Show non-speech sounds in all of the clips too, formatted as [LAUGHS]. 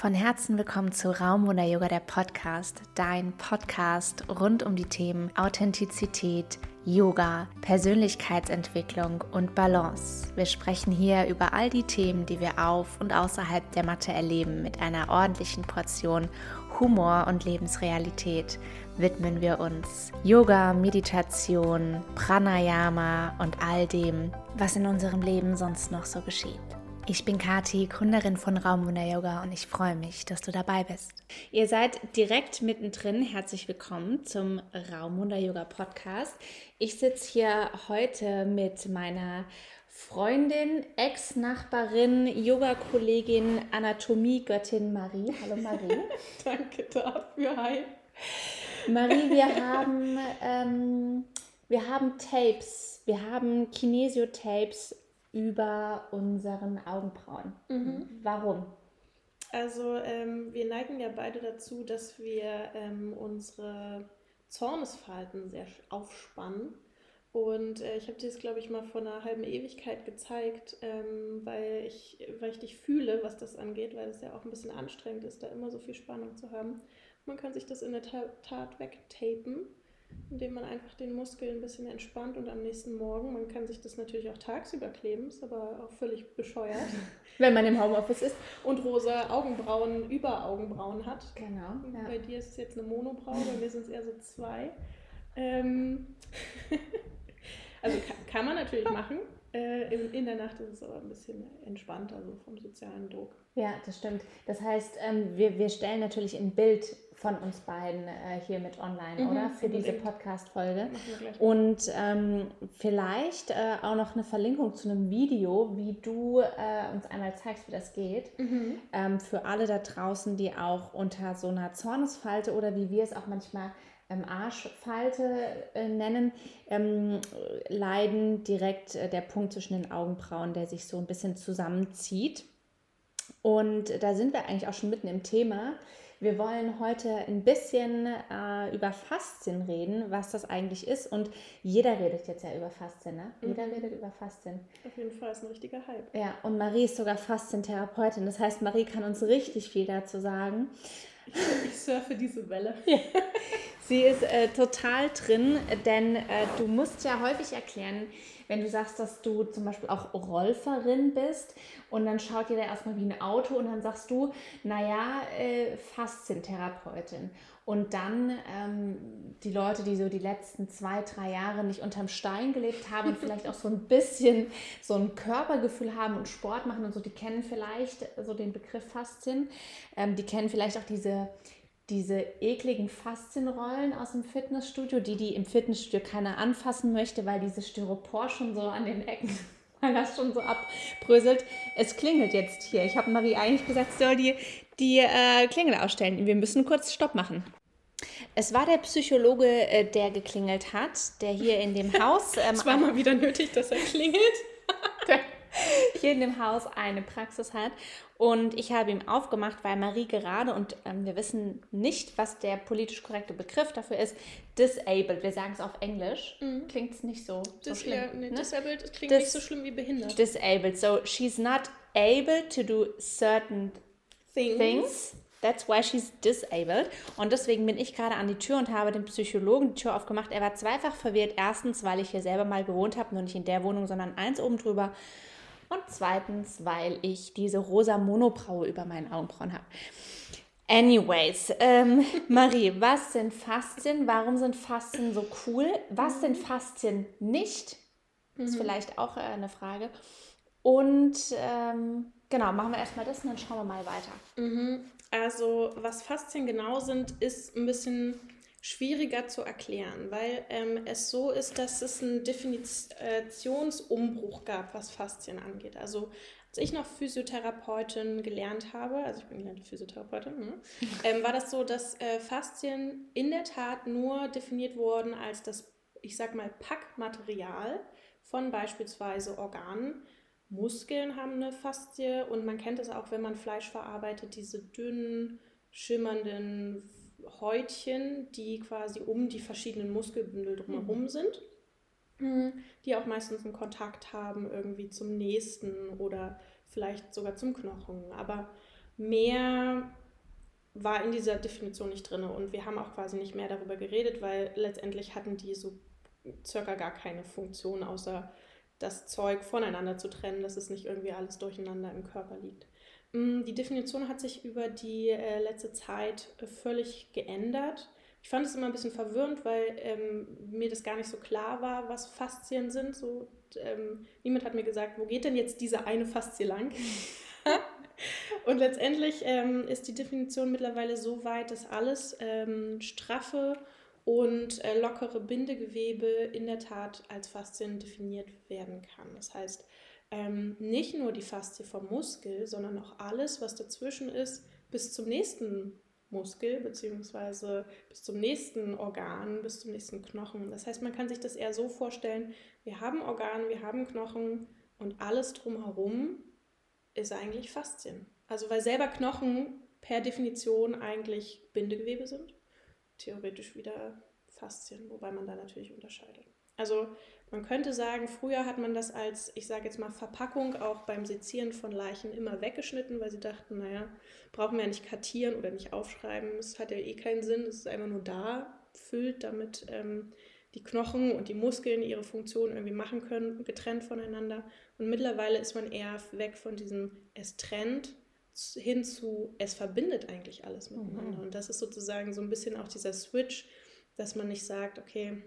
Von Herzen willkommen zu Raumwunder Yoga, der Podcast, dein Podcast rund um die Themen Authentizität, Yoga, Persönlichkeitsentwicklung und Balance. Wir sprechen hier über all die Themen, die wir auf und außerhalb der Matte erleben, mit einer ordentlichen Portion Humor und Lebensrealität widmen wir uns Yoga, Meditation, Pranayama und all dem, was in unserem Leben sonst noch so geschieht. Ich bin Kati, Gründerin von Raumwunder Yoga und ich freue mich, dass du dabei bist. Ihr seid direkt mittendrin. Herzlich willkommen zum Raumwunder Yoga Podcast. Ich sitze hier heute mit meiner Freundin, Ex-Nachbarin, Yoga-Kollegin, Anatomie-Göttin Marie. Hallo Marie. [LAUGHS] Danke dafür. Hi. Marie, wir haben, ähm, wir haben Tapes, wir haben Kinesio-Tapes über unseren Augenbrauen. Mhm. Warum? Also ähm, wir neigen ja beide dazu, dass wir ähm, unsere Zornesfalten sehr aufspannen. Und äh, ich habe dir das, glaube ich, mal vor einer halben Ewigkeit gezeigt, ähm, weil, ich, weil ich dich fühle, was das angeht, weil es ja auch ein bisschen anstrengend ist, da immer so viel Spannung zu haben. Man kann sich das in der Tat wegtapen indem man einfach den Muskel ein bisschen entspannt und am nächsten Morgen, man kann sich das natürlich auch tagsüber kleben, ist aber auch völlig bescheuert. [LAUGHS] Wenn man im Homeoffice ist. Und rosa Augenbrauen über Augenbrauen hat. Genau. Ja. Bei dir ist es jetzt eine Monobraue, bei mir sind es eher so zwei. Ähm [LAUGHS] also kann, kann man natürlich machen. Äh, in, in, der Nacht ist es aber ein bisschen entspannter, also vom sozialen Druck. Ja, das stimmt. Das heißt, ähm, wir, wir stellen natürlich ein Bild von uns beiden äh, hier mit online, mhm, oder? Für diese Podcast-Folge. Und ähm, vielleicht äh, auch noch eine Verlinkung zu einem Video, wie du äh, uns einmal zeigst, wie das geht. Mhm. Ähm, für alle da draußen, die auch unter so einer Zornesfalte oder wie wir es auch manchmal ähm, Arschfalte äh, nennen, ähm, leiden direkt äh, der Punkt zwischen den Augenbrauen, der sich so ein bisschen zusammenzieht. Und da sind wir eigentlich auch schon mitten im Thema. Wir wollen heute ein bisschen äh, über Faszien reden, was das eigentlich ist. Und jeder redet jetzt ja über Faszien, ne? Mhm. Jeder redet über Faszien. Auf jeden Fall ist ein richtiger Hype. Ja, und Marie ist sogar Faszientherapeutin. Das heißt, Marie kann uns richtig viel dazu sagen. Ich, ich surfe diese Welle. [LAUGHS] Ja. Sie ist äh, total drin, denn äh, du musst ja häufig erklären, wenn du sagst, dass du zum Beispiel auch Rolferin bist und dann schaut jeder erstmal wie ein Auto und dann sagst du, naja, äh, Faszientherapeutin. Und dann ähm, die Leute, die so die letzten zwei, drei Jahre nicht unterm Stein gelebt haben und vielleicht auch so ein bisschen so ein Körpergefühl haben und Sport machen und so, die kennen vielleicht so den Begriff Faszien. Ähm, die kennen vielleicht auch diese diese ekligen Faszienrollen aus dem Fitnessstudio, die die im Fitnessstudio keiner anfassen möchte, weil dieses Styropor schon so an den Ecken, [LAUGHS] weil das schon so abbröselt. Es klingelt jetzt hier. Ich habe Marie eigentlich gesagt, soll die, die äh, Klingel ausstellen. Wir müssen kurz Stopp machen. Es war der Psychologe, äh, der geklingelt hat, der hier in dem Haus. [LAUGHS] Ähm, es war mal wieder nötig, dass er klingelt. [LAUGHS] hier in dem Haus eine Praxis hat. Und ich habe ihm aufgemacht, weil Marie gerade, und ähm, wir wissen nicht, was der politisch korrekte Begriff dafür ist, disabled. Wir sagen es auf Englisch. Mhm. Klingt es nicht so, so Dis schlimm. Ja, nee, ne? Disabled klingt Dis nicht so schlimm wie behindert. Disabled. So she's not able to do certain things. things. That's why she's disabled. Und deswegen bin ich gerade an die Tür und habe dem Psychologen die Tür aufgemacht. Er war zweifach verwirrt. Erstens, weil ich hier selber mal gewohnt habe, nur nicht in der Wohnung, sondern eins oben drüber. Und zweitens, weil ich diese rosa Monobraue über meinen Augenbrauen habe. Anyways, ähm, [LAUGHS] Marie, was sind Faszien? Warum sind Faszien so cool? Was sind Faszien nicht? Das ist mhm. vielleicht auch äh, eine Frage. Und ähm, genau, machen wir erstmal das und dann schauen wir mal weiter. Mhm. Also, was Faszien genau sind, ist ein bisschen schwieriger zu erklären, weil ähm, es so ist, dass es einen Definitionsumbruch gab, was Faszien angeht. Also als ich noch Physiotherapeutin gelernt habe, also ich bin gelernte Physiotherapeutin, ne, [LAUGHS] ähm, war das so, dass äh, Faszien in der Tat nur definiert wurden als das, ich sag mal, Packmaterial von beispielsweise Organen. Muskeln haben eine Faszie und man kennt es auch, wenn man Fleisch verarbeitet, diese dünnen, schimmernden Häutchen, die quasi um die verschiedenen Muskelbündel drumherum mhm. sind, die auch meistens einen Kontakt haben irgendwie zum nächsten oder vielleicht sogar zum Knochen. Aber mehr war in dieser Definition nicht drin und wir haben auch quasi nicht mehr darüber geredet, weil letztendlich hatten die so circa gar keine Funktion, außer das Zeug voneinander zu trennen, dass es nicht irgendwie alles durcheinander im Körper liegt. Mm, die Definition hat sich über die äh, letzte Zeit äh, völlig geändert. Ich fand es immer ein bisschen verwirrend, weil ähm, mir das gar nicht so klar war, was Faszien sind. So, ähm, niemand hat mir gesagt, wo geht denn jetzt diese eine Faszie lang? [LAUGHS] Und letztendlich ähm, ist die Definition mittlerweile so weit, dass alles ähm, straffe und äh, lockere Bindegewebe in der Tat als Faszien definiert werden kann. Das heißt, ähm, nicht nur die Faszie vom Muskel, sondern auch alles, was dazwischen ist, bis zum nächsten Muskel, beziehungsweise bis zum nächsten Organ, bis zum nächsten Knochen. Das heißt, man kann sich das eher so vorstellen, wir haben Organe, wir haben Knochen und alles drumherum ist eigentlich Faszien. Also weil selber Knochen per Definition eigentlich Bindegewebe sind, theoretisch wieder Faszien, wobei man da natürlich unterscheidet. Also man könnte sagen, früher hat man das als, ich sage jetzt mal, Verpackung auch beim Sezieren von Leichen immer weggeschnitten, weil sie dachten, naja, brauchen wir ja nicht kartieren oder nicht aufschreiben, es hat ja eh keinen Sinn, es ist einfach nur da, füllt, damit ähm, die Knochen und die Muskeln ihre Funktion irgendwie machen können, getrennt voneinander. Und mittlerweile ist man eher weg von diesem es trennt hin zu es verbindet eigentlich alles miteinander. Mhm. Und das ist sozusagen so ein bisschen auch dieser Switch, dass man nicht sagt, okay,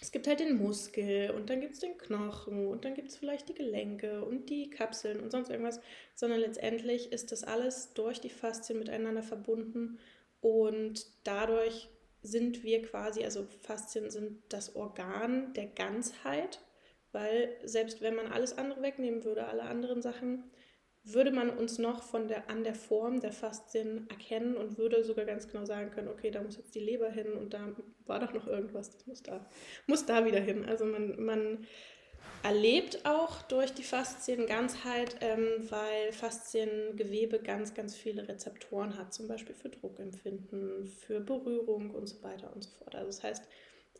es gibt halt den Muskel und dann gibt es den Knochen und dann gibt es vielleicht die Gelenke und die Kapseln und sonst irgendwas, sondern letztendlich ist das alles durch die Faszien miteinander verbunden und dadurch sind wir quasi, also Faszien sind das Organ der Ganzheit, weil selbst wenn man alles andere wegnehmen würde, alle anderen Sachen, würde man uns noch von der, an der Form der Faszien erkennen und würde sogar ganz genau sagen können, okay, da muss jetzt die Leber hin und da war doch noch irgendwas, das muss da, muss da wieder hin. Also man, man erlebt auch durch die Faszienganzheit, ähm, weil Fasziengewebe ganz, ganz viele Rezeptoren hat, zum Beispiel für Druckempfinden, für Berührung und so weiter und so fort. Also das heißt,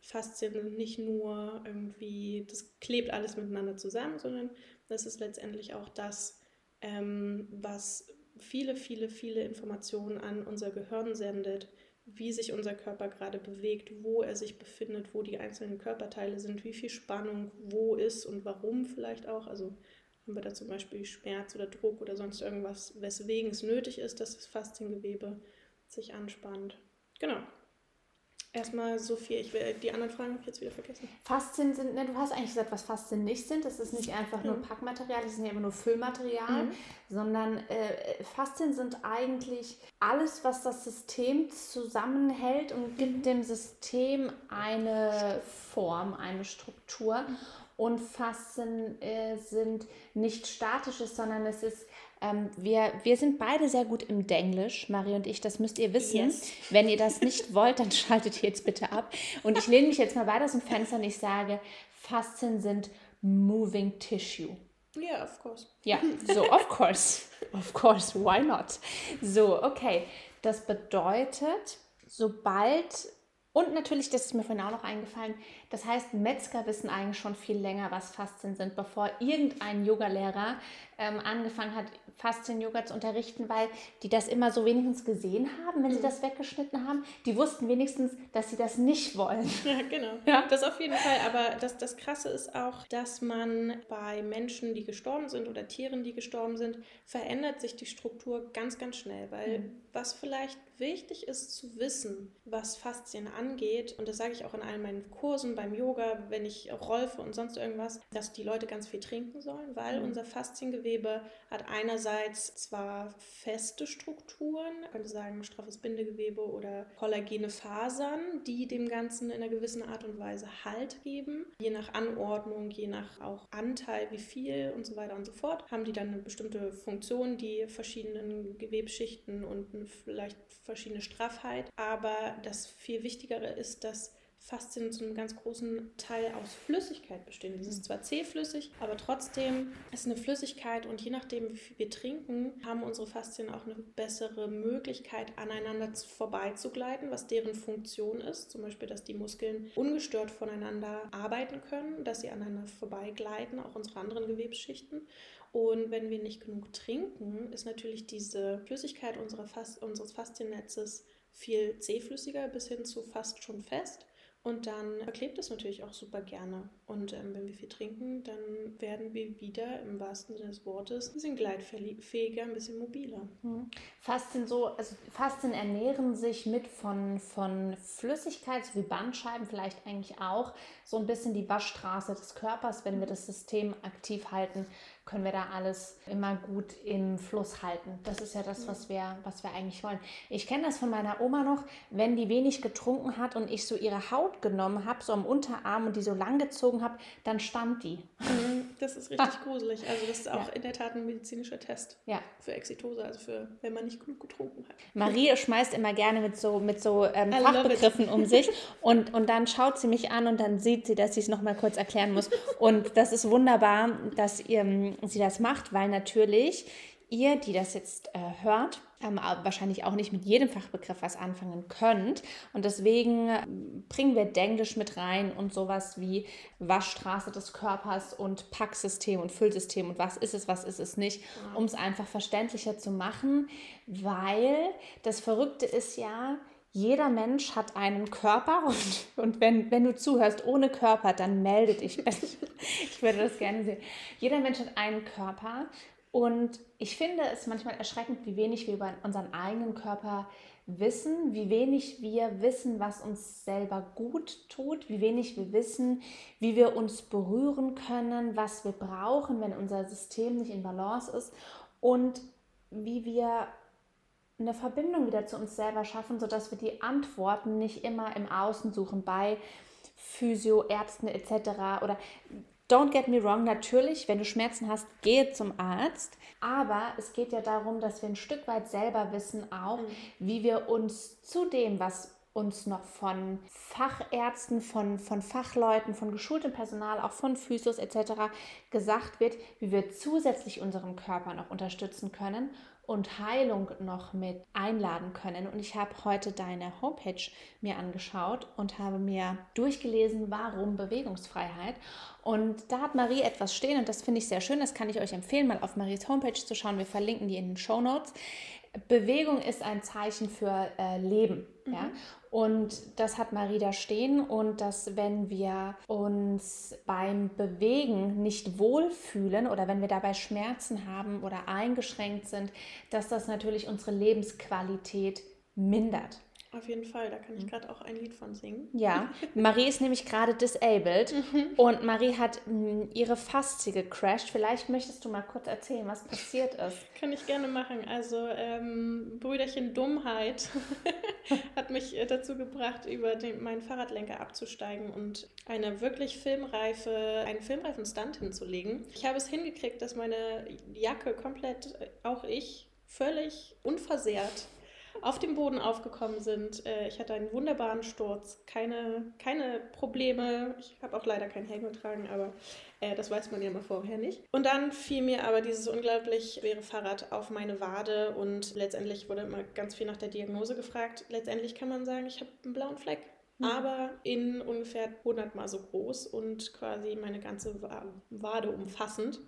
Faszien sind nicht nur irgendwie, das klebt alles miteinander zusammen, sondern das ist letztendlich auch das, ähm, was viele, viele, viele Informationen an unser Gehirn sendet, wie sich unser Körper gerade bewegt, wo er sich befindet, wo die einzelnen Körperteile sind, wie viel Spannung wo ist und warum vielleicht auch. Also haben wir da zum Beispiel Schmerz oder Druck oder sonst irgendwas, weswegen es nötig ist, dass das Fasziengewebe sich anspannt. Genau. Erstmal so viel. Ich will, die anderen Fragen habe ich jetzt wieder vergessen. Faszien sind, ne, du hast eigentlich gesagt, was Faszien nicht sind. Das ist nicht einfach nur Packmaterial, das ist nicht einfach nur Füllmaterial, mhm. sondern äh, Faszien sind eigentlich alles, was das System zusammenhält und gibt mhm. dem System eine Form, eine Struktur. Mhm. Und Faszien äh, sind nicht statisches, sondern es ist ähm, wir, wir sind beide sehr gut im Denglisch, Marie und ich, das müsst ihr wissen. Yes. Wenn ihr das nicht [LAUGHS] wollt, dann schaltet ihr jetzt bitte ab. Und ich lehne mich jetzt mal weiter aus dem Fenster und ich sage, Faszien sind moving tissue. Ja, yeah, of course. Ja, [LAUGHS] so, of course. Of course, why not? So, okay. Das bedeutet, sobald und natürlich, das ist mir vorhin auch noch eingefallen, das heißt, Metzger wissen eigentlich schon viel länger, was Faszien sind, bevor irgendein Yogalehrer ähm, angefangen hat, Faszien-Yoga zu unterrichten, weil die das immer so wenigstens gesehen haben, wenn sie mhm. das weggeschnitten haben. Die wussten wenigstens, dass sie das nicht wollen. Ja, genau. [LAUGHS] Ja. Das auf jeden Fall. Aber das, das Krasse ist auch, dass man bei Menschen, die gestorben sind oder Tieren, die gestorben sind, verändert sich die Struktur ganz, ganz schnell. Weil mhm. was vielleicht wichtig ist zu wissen, was Faszien angeht, und das sage ich auch in allen meinen Kursen beim Yoga, wenn ich rolfe und sonst irgendwas, dass die Leute ganz viel trinken sollen, weil mhm. unser Fasziengewebe hat einerseits zwar feste Strukturen, man könnte sagen straffes Bindegewebe oder kollagene Fasern, die dem Ganzen in einer gewissen Art und Weise Halt geben. Je nach Anordnung, je nach auch Anteil, wie viel und so weiter und so fort, haben die dann eine bestimmte Funktion, die verschiedenen Gewebschichten und vielleicht verschiedene Straffheit. Aber das viel Wichtigere ist, dass Faszien zu einem ganz großen Teil aus Flüssigkeit bestehen. Das ist zwar zähflüssig, aber trotzdem ist eine Flüssigkeit und je nachdem, wie viel wir trinken, haben unsere Faszien auch eine bessere Möglichkeit, aneinander vorbeizugleiten, was deren Funktion ist. Zum Beispiel, dass die Muskeln ungestört voneinander arbeiten können, dass sie aneinander vorbeigleiten, auch unsere anderen Gewebsschichten. Und wenn wir nicht genug trinken, ist natürlich diese Flüssigkeit unserer Fas unseres Fasziennetzes viel zähflüssiger bis hin zu fast schon fest. Und dann verklebt es natürlich auch super gerne. Und ähm, wenn wir viel trinken, dann werden wir wieder im wahrsten Sinne des Wortes ein bisschen gleitfähiger, ein bisschen mobiler. Mhm. Faszien so, also Faszien ernähren sich mit von, von Flüssigkeit, so wie Bandscheiben vielleicht eigentlich auch, so ein bisschen die Waschstraße des Körpers, wenn wir das System aktiv halten können wir da alles immer gut im Fluss halten. Das ist ja das, was wir, was wir eigentlich wollen. Ich kenne das von meiner Oma noch, wenn die wenig getrunken hat und ich so ihre Haut genommen habe, so am Unterarm und die so lang gezogen habe, dann stand die. Mhm, das ist richtig gruselig. Also das ist auch ja. in der Tat ein medizinischer Test ja. für Exitose, also für, wenn man nicht genug getrunken hat. Marie schmeißt immer gerne mit so, mit so ähm, Fachbegriffen um sich und, und dann schaut sie mich an und dann sieht sie, dass sie es nochmal kurz erklären muss. Und das ist wunderbar, dass ihr sie das macht, weil natürlich ihr, die das jetzt äh, hört, ähm, wahrscheinlich auch nicht mit jedem Fachbegriff was anfangen könnt. Und deswegen äh, bringen wir Denglisch mit rein und sowas wie Waschstraße des Körpers und Packsystem und Füllsystem und was ist es, was ist es nicht, um es einfach verständlicher zu machen, weil das Verrückte ist ja, jeder Mensch hat einen Körper [LAUGHS] und, und wenn, wenn du zuhörst ohne Körper, dann melde dich. [LAUGHS] ich würde das gerne sehen. Jeder Mensch hat einen Körper und ich finde es manchmal erschreckend, wie wenig wir über unseren eigenen Körper wissen, wie wenig wir wissen, was uns selber gut tut, wie wenig wir wissen, wie wir uns berühren können, was wir brauchen, wenn unser System nicht in Balance ist und wie wir eine Verbindung wieder zu uns selber schaffen, sodass wir die Antworten nicht immer im Außen suchen bei Physio, Ärzten etc. Oder don't get me wrong, natürlich, wenn du Schmerzen hast, gehe zum Arzt. Aber es geht ja darum, dass wir ein Stück weit selber wissen auch, mhm. wie wir uns zu dem, was uns noch von Fachärzten, von, von Fachleuten, von geschultem Personal, auch von Physios etc. gesagt wird, wie wir zusätzlich unseren Körper noch unterstützen können und Heilung noch mit einladen können. Und ich habe heute deine Homepage mir angeschaut und habe mir durchgelesen, warum Bewegungsfreiheit. Und da hat Marie etwas stehen und das finde ich sehr schön. Das kann ich euch empfehlen, mal auf Maries Homepage zu schauen. Wir verlinken die in den Show Notes. Bewegung ist ein Zeichen für äh, Leben. Mhm. Ja? Und das hat Marie da stehen und dass wenn wir uns beim Bewegen nicht wohlfühlen oder wenn wir dabei Schmerzen haben oder eingeschränkt sind, dass das natürlich unsere Lebensqualität mindert. Auf jeden Fall, da kann ich mhm. gerade auch ein Lied von singen. Ja, [LAUGHS] Marie ist nämlich gerade disabled mhm. und Marie hat mm, ihre Faszie gecrashed. Vielleicht möchtest du mal kurz erzählen, was passiert ist. [LAUGHS] Kann ich gerne machen. Also ähm, Brüderchen Dummheit [LAUGHS] hat mich äh, dazu gebracht, über den, meinen Fahrradlenker abzusteigen und eine wirklich filmreife, einen filmreifen Stunt hinzulegen. Ich habe es hingekriegt, dass meine Jacke komplett, äh, auch ich, völlig unversehrt auf dem Boden aufgekommen sind. Äh, ich hatte einen wunderbaren Sturz, keine, keine Probleme. Ich habe auch leider keinen Helm getragen, aber äh, das weiß man ja mal vorher nicht. Und dann fiel mir aber dieses unglaublich schwere Fahrrad auf meine Wade und letztendlich wurde immer ganz viel nach der Diagnose gefragt. Letztendlich kann man sagen, ich habe einen blauen Fleck. Mhm. Aber in ungefähr 100 Mal so groß und quasi meine ganze Wade umfassend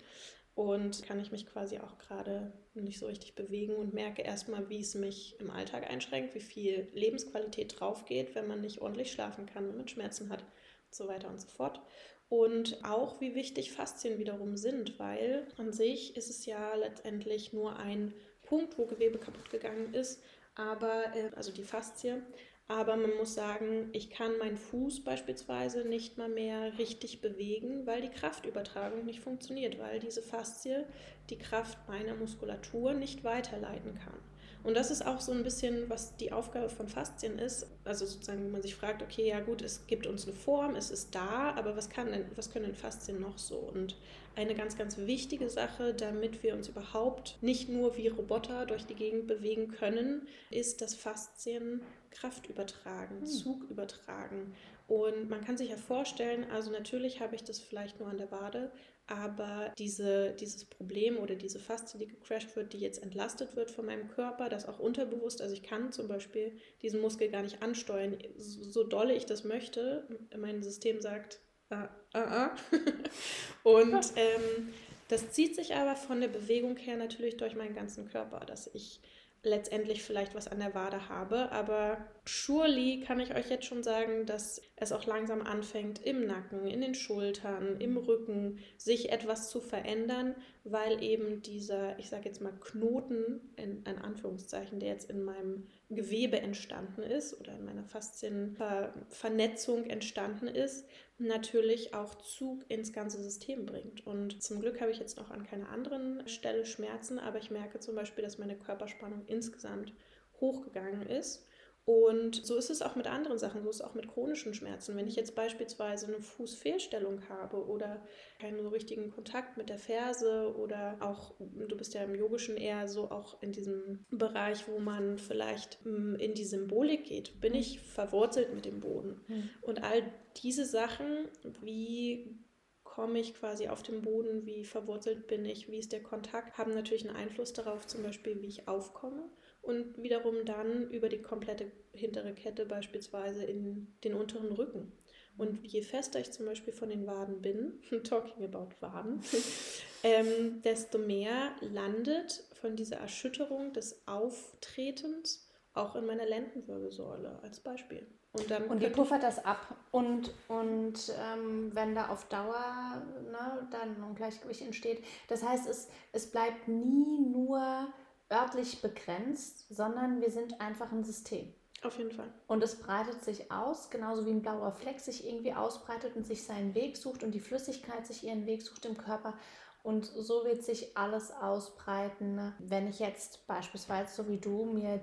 und kann ich mich quasi auch gerade nicht so richtig bewegen und merke erstmal, wie es mich im Alltag einschränkt, wie viel Lebensqualität drauf geht, wenn man nicht ordentlich schlafen kann, wenn man Schmerzen hat und so weiter und so fort. Und auch, wie wichtig Faszien wiederum sind, weil an sich ist es ja letztendlich nur ein Punkt, wo Gewebe kaputt gegangen ist, aber äh, also die Faszie, aber man muss sagen, ich kann meinen Fuß beispielsweise nicht mal mehr richtig bewegen, weil die Kraftübertragung nicht funktioniert, weil diese Faszie die Kraft meiner Muskulatur nicht weiterleiten kann. Und das ist auch so ein bisschen, was die Aufgabe von Faszien ist. Also sozusagen, wenn man sich fragt, okay, ja gut, es gibt uns eine Form, es ist da, aber was, kann denn, was können denn Faszien noch so? Und eine ganz, ganz wichtige Sache, damit wir uns überhaupt nicht nur wie Roboter durch die Gegend bewegen können, ist, dass Faszien Kraft übertragen, hm. Zug übertragen. Und man kann sich ja vorstellen, also natürlich habe ich das vielleicht nur an der Wade, aber diese, dieses Problem oder diese Faszie, die gecrashed wird, die jetzt entlastet wird von meinem Körper, das auch unterbewusst, also ich kann zum Beispiel diesen Muskel gar nicht ansteuern, so dolle ich das möchte. Mein System sagt, ah, ah, ah. Und ähm, das zieht sich aber von der Bewegung her natürlich durch meinen ganzen Körper, dass ich letztendlich vielleicht was an der Wade habe. Aber surely kann ich euch jetzt schon sagen, dass es auch langsam anfängt, im Nacken, in den Schultern, im Rücken sich etwas zu verändern, weil eben dieser, ich sage jetzt mal, Knoten, in, in Anführungszeichen, der jetzt in meinem Gewebe entstanden ist oder in meiner Faszienvernetzung entstanden ist, natürlich auch Zug ins ganze System bringt. Und zum Glück habe ich jetzt noch an keiner anderen Stelle Schmerzen, aber ich merke zum Beispiel, dass meine Körperspannung insgesamt hochgegangen ist. Und so ist es auch mit anderen Sachen, so ist es auch mit chronischen Schmerzen. Wenn ich jetzt beispielsweise eine Fußfehlstellung habe oder keinen so richtigen Kontakt mit der Ferse oder auch, du bist ja im Yogischen eher so auch in diesem Bereich, wo man vielleicht mm, in die Symbolik geht, bin ich verwurzelt mit dem Boden. Mhm. Und all diese Sachen, wie komme ich quasi auf den Boden, wie verwurzelt bin ich, wie ist der Kontakt, haben natürlich einen Einfluss darauf, zum Beispiel, wie ich aufkomme und wiederum dann über die komplette hintere Kette beispielsweise in den unteren Rücken. Und je fester ich zum Beispiel von den Waden bin, [LAUGHS] talking about Waden, [LAUGHS] ähm, desto mehr landet von dieser Erschütterung des Auftretens auch in meiner Lendenwirbelsäule als Beispiel. Und, dann und wie puffert das ab? Und, und ähm, wenn da auf Dauer ne, dann ein Ungleichgewicht entsteht, das heißt, es, es bleibt nie nur örtlich begrenzt, sondern wir sind einfach ein System. Auf jeden Fall. Und es breitet sich aus, genauso wie ein blauer Fleck sich irgendwie ausbreitet und sich seinen Weg sucht und die Flüssigkeit sich ihren Weg sucht im Körper. Und so wird sich alles ausbreiten. Wenn ich jetzt beispielsweise, so wie du, mir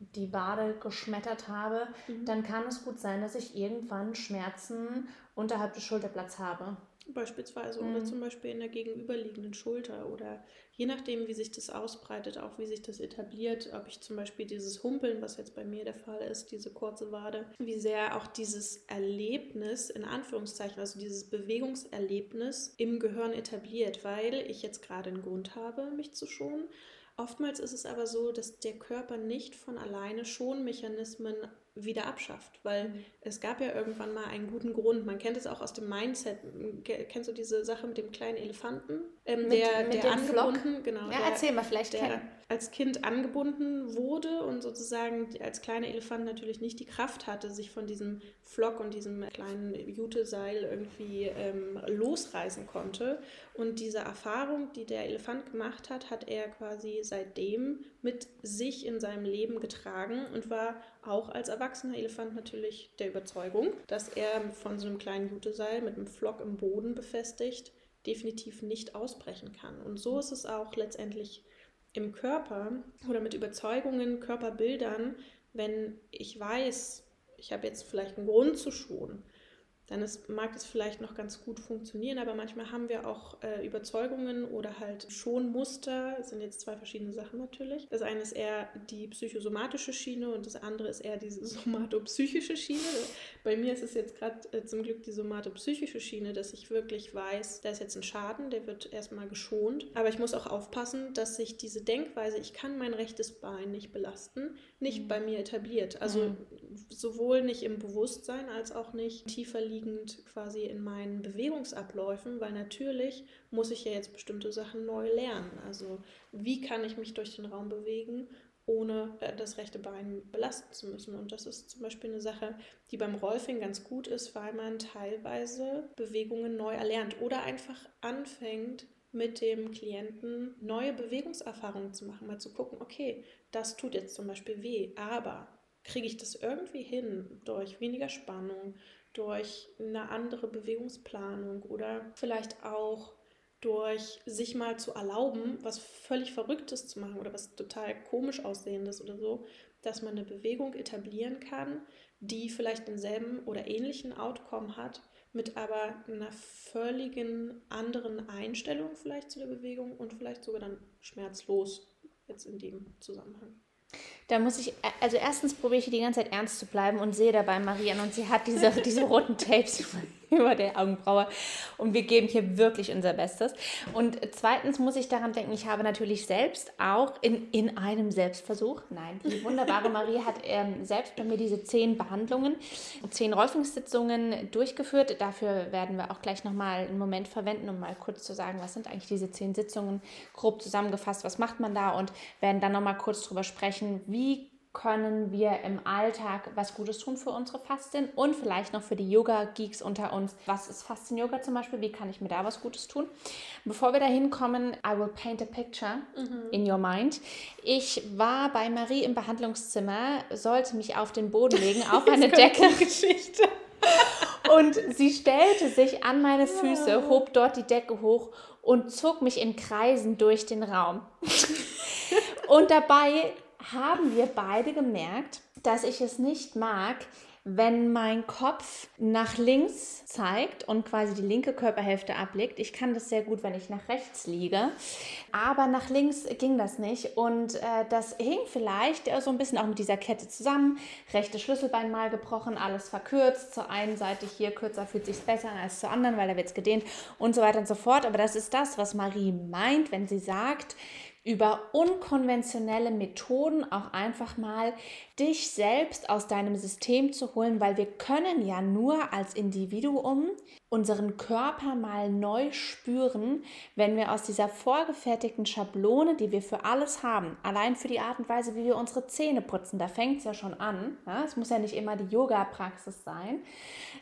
die Wade geschmettert habe, mhm. dann kann es gut sein, dass ich irgendwann Schmerzen unterhalb des Schulterblatts habe beispielsweise mhm. oder zum Beispiel in der gegenüberliegenden Schulter oder je nachdem, wie sich das ausbreitet, auch wie sich das etabliert, ob ich zum Beispiel dieses Humpeln, was jetzt bei mir der Fall ist, diese kurze Wade, wie sehr auch dieses Erlebnis, in Anführungszeichen, also dieses Bewegungserlebnis im Gehirn etabliert, weil ich jetzt gerade einen Grund habe, mich zu schonen. Oftmals ist es aber so, dass der Körper nicht von alleine Schonmechanismen wieder abschafft, weil mhm. es gab ja irgendwann mal einen guten Grund. Man kennt es auch aus dem Mindset. Kennst du diese Sache mit dem kleinen Elefanten? Ähm, mit, der mit der angebunden, Flock? genau. Ja, der, erzähl mal vielleicht. Der als Kind angebunden wurde und sozusagen als kleiner Elefant natürlich nicht die Kraft hatte, sich von diesem Flock und diesem kleinen Juteseil irgendwie ähm, losreißen konnte. Und diese Erfahrung, die der Elefant gemacht hat, hat er quasi seitdem mit sich in seinem Leben getragen und war auch als erwachsener Elefant natürlich der Überzeugung, dass er von so einem kleinen Juteseil mit einem Flock im Boden befestigt definitiv nicht ausbrechen kann. Und so ist es auch letztendlich im Körper oder mit Überzeugungen, Körperbildern, wenn ich weiß, ich habe jetzt vielleicht einen Grund zu schonen, dann ist, mag es vielleicht noch ganz gut funktionieren, aber manchmal haben wir auch äh, Überzeugungen oder halt Schonmuster. Das sind jetzt zwei verschiedene Sachen natürlich. Das eine ist eher die psychosomatische Schiene und das andere ist eher die [LAUGHS] somatopsychische Schiene. Bei mir ist es jetzt gerade äh, zum Glück die somatopsychische Schiene, dass ich wirklich weiß, da ist jetzt ein Schaden, der wird erstmal geschont. Aber ich muss auch aufpassen, dass sich diese Denkweise, ich kann mein rechtes Bein nicht belasten, nicht mhm. bei mir etabliert. Also mhm. sowohl nicht im Bewusstsein als auch nicht tiefer liegend quasi in meinen Bewegungsabläufen, weil natürlich muss ich ja jetzt bestimmte Sachen neu lernen. Also wie kann ich mich durch den Raum bewegen, ohne äh, das rechte Bein belasten zu müssen. Und das ist zum Beispiel eine Sache, die beim Rolfing ganz gut ist, weil man teilweise Bewegungen neu erlernt oder einfach anfängt, mit dem Klienten neue Bewegungserfahrungen zu machen, mal zu gucken, okay, das tut jetzt zum Beispiel weh, aber kriege ich das irgendwie hin durch weniger Spannung, durch eine andere Bewegungsplanung oder vielleicht auch durch sich mal zu erlauben, was völlig Verrücktes zu machen oder was total komisch aussehendes oder so, dass man eine Bewegung etablieren kann, die vielleicht denselben oder ähnlichen Outcome hat, mit aber einer völligen anderen Einstellung vielleicht zu der Bewegung und vielleicht sogar dann schmerzlos jetzt in dem Zusammenhang. Da muss ich, also erstens probiere ich die ganze Zeit ernst zu bleiben und sehe dabei Marianne und sie hat diese, [LAUGHS] diese roten Tapes [LAUGHS] über der Augenbraue und wir geben hier wirklich unser Bestes. Und zweitens muss ich daran denken, ich habe natürlich selbst auch in, in einem Selbstversuch, nein, die wunderbare Marie hat ähm, selbst bei mir diese zehn Behandlungen, zehn Rolfingssitzungen durchgeführt. Dafür werden wir auch gleich nochmal einen Moment verwenden, um mal kurz zu sagen, was sind eigentlich diese zehn Sitzungen, grob zusammengefasst, was macht man da und werden dann nochmal kurz drüber sprechen, wie können wir im Alltag was Gutes tun für unsere Faszien und vielleicht noch für die Yoga-Geeks unter uns. Was ist Faszien-Yoga zum Beispiel? Wie kann ich mir da was Gutes tun? Bevor wir dahin kommen, I will paint a picture mhm. in your mind. Ich war bei Marie im Behandlungszimmer, sollte mich auf den Boden legen, auf [LAUGHS] eine Decke. Geschichte. [LAUGHS] und sie stellte sich an meine Füße, hob dort die Decke hoch und zog mich in Kreisen durch den Raum. [LAUGHS] und dabei haben wir beide gemerkt, dass ich es nicht mag, wenn mein Kopf nach links zeigt und quasi die linke Körperhälfte ablegt. Ich kann das sehr gut, wenn ich nach rechts liege, aber nach links ging das nicht und äh, das hing vielleicht so ein bisschen auch mit dieser Kette zusammen. Rechte Schlüsselbein mal gebrochen, alles verkürzt. Zur einen Seite hier kürzer fühlt sich besser als zur anderen, weil da wird es gedehnt und so weiter und so fort. Aber das ist das, was Marie meint, wenn sie sagt, über unkonventionelle Methoden auch einfach mal dich selbst aus deinem System zu holen, weil wir können ja nur als Individuum unseren Körper mal neu spüren, wenn wir aus dieser vorgefertigten Schablone, die wir für alles haben, allein für die Art und Weise, wie wir unsere Zähne putzen, da fängt es ja schon an. Ja? Es muss ja nicht immer die Yoga-Praxis sein,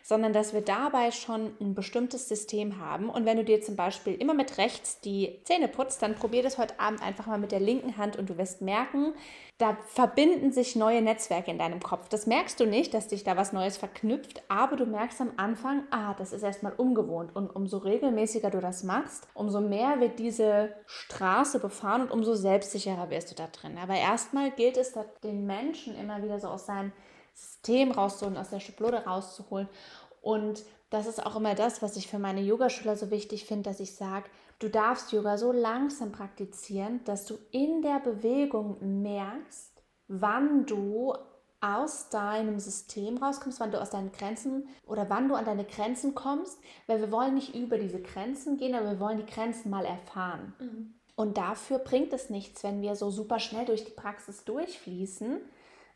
sondern dass wir dabei schon ein bestimmtes System haben. Und wenn du dir zum Beispiel immer mit rechts die Zähne putzt, dann probier das heute Abend einfach mal mit der linken Hand und du wirst merken, da verbinden sich neue Netzwerke in deinem Kopf. Das merkst du nicht, dass dich da was Neues verknüpft, aber du merkst am Anfang, ah, das ist erstmal ungewohnt. Und umso regelmäßiger du das machst, umso mehr wird diese Straße befahren und umso selbstsicherer wirst du da drin. Aber erstmal gilt es, den Menschen immer wieder so aus seinem System rauszuholen, aus der Schublade rauszuholen. Und das ist auch immer das, was ich für meine Yogaschüler so wichtig finde, dass ich sage, Du darfst Yoga so langsam praktizieren, dass du in der Bewegung merkst, wann du aus deinem System rauskommst, wann du aus deinen Grenzen oder wann du an deine Grenzen kommst, weil wir wollen nicht über diese Grenzen gehen, aber wir wollen die Grenzen mal erfahren. Mhm. Und dafür bringt es nichts, wenn wir so super schnell durch die Praxis durchfließen,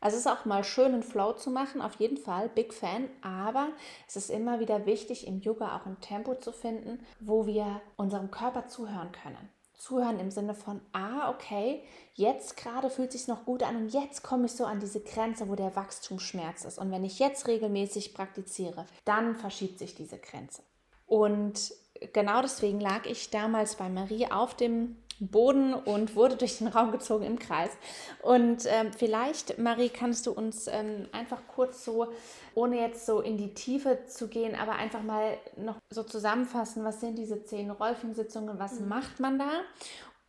also es ist auch mal schön, einen Flow zu machen, auf jeden Fall, Big Fan, aber es ist immer wieder wichtig, im Yoga auch ein Tempo zu finden, wo wir unserem Körper zuhören können. Zuhören im Sinne von, ah, okay, jetzt gerade fühlt es sich noch gut an und jetzt komme ich so an diese Grenze, wo der Wachstumsschmerz ist. Und wenn ich jetzt regelmäßig praktiziere, dann verschiebt sich diese Grenze. Und genau deswegen lag ich damals bei Marie auf dem Boden und wurde durch den Raum gezogen im Kreis. Und ähm, vielleicht, Marie, kannst du uns ähm, einfach kurz so, ohne jetzt so in die Tiefe zu gehen, aber einfach mal noch so zusammenfassen, was sind diese zehn Rolfing-Sitzungen, was mhm. macht man da?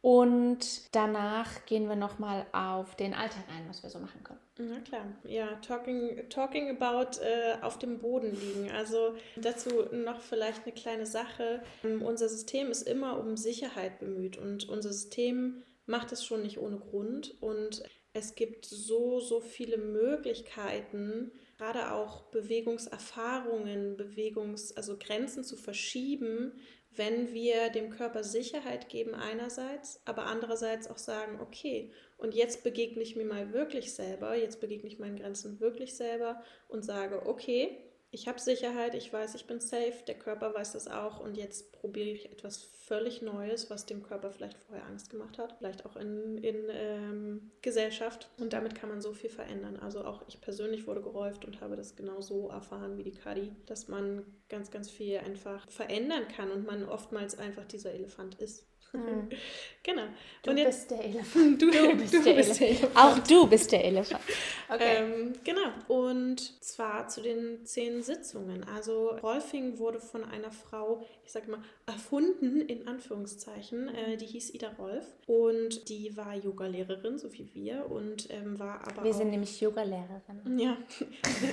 Und danach gehen wir nochmal auf den Alltag ein, was wir so machen können. Na klar, ja, talking, talking about äh, auf dem Boden liegen. Also dazu noch vielleicht eine kleine Sache. Ähm, unser System ist immer um Sicherheit bemüht und unser System macht es schon nicht ohne Grund. Und es gibt so, so viele Möglichkeiten, gerade auch Bewegungserfahrungen, Bewegungs-, also Grenzen zu verschieben, wenn wir dem Körper Sicherheit geben einerseits, aber andererseits auch sagen, okay, und jetzt begegne ich mir mal wirklich selber, jetzt begegne ich meinen Grenzen wirklich selber und sage, okay, ich habe Sicherheit, ich weiß, ich bin safe, der Körper weiß das auch und jetzt probiere ich etwas völlig Neues, was dem Körper vielleicht vorher Angst gemacht hat, vielleicht auch in, in ähm, Gesellschaft. Und damit kann man so viel verändern. Also auch ich persönlich wurde geräuft und habe das genauso erfahren wie die Kadi, dass man ganz, ganz viel einfach verändern kann und man oftmals einfach dieser Elefant ist. Mhm. [LAUGHS] genau. Du und bist der Elefant. Du, Du bist, du der, bist der Elefant. Auch du bist der Elefant. [LAUGHS] Okay. Ähm, genau. Und zwar zu den zehn Sitzungen. Also Rolfing wurde von einer Frau, ich sage mal, erfunden, in Anführungszeichen. Äh, die hieß Ida Rolf. Und die war Yogalehrerin, so wie wir. Und ähm, war aber Wir sind nämlich Yoga-Lehrerin. Ja,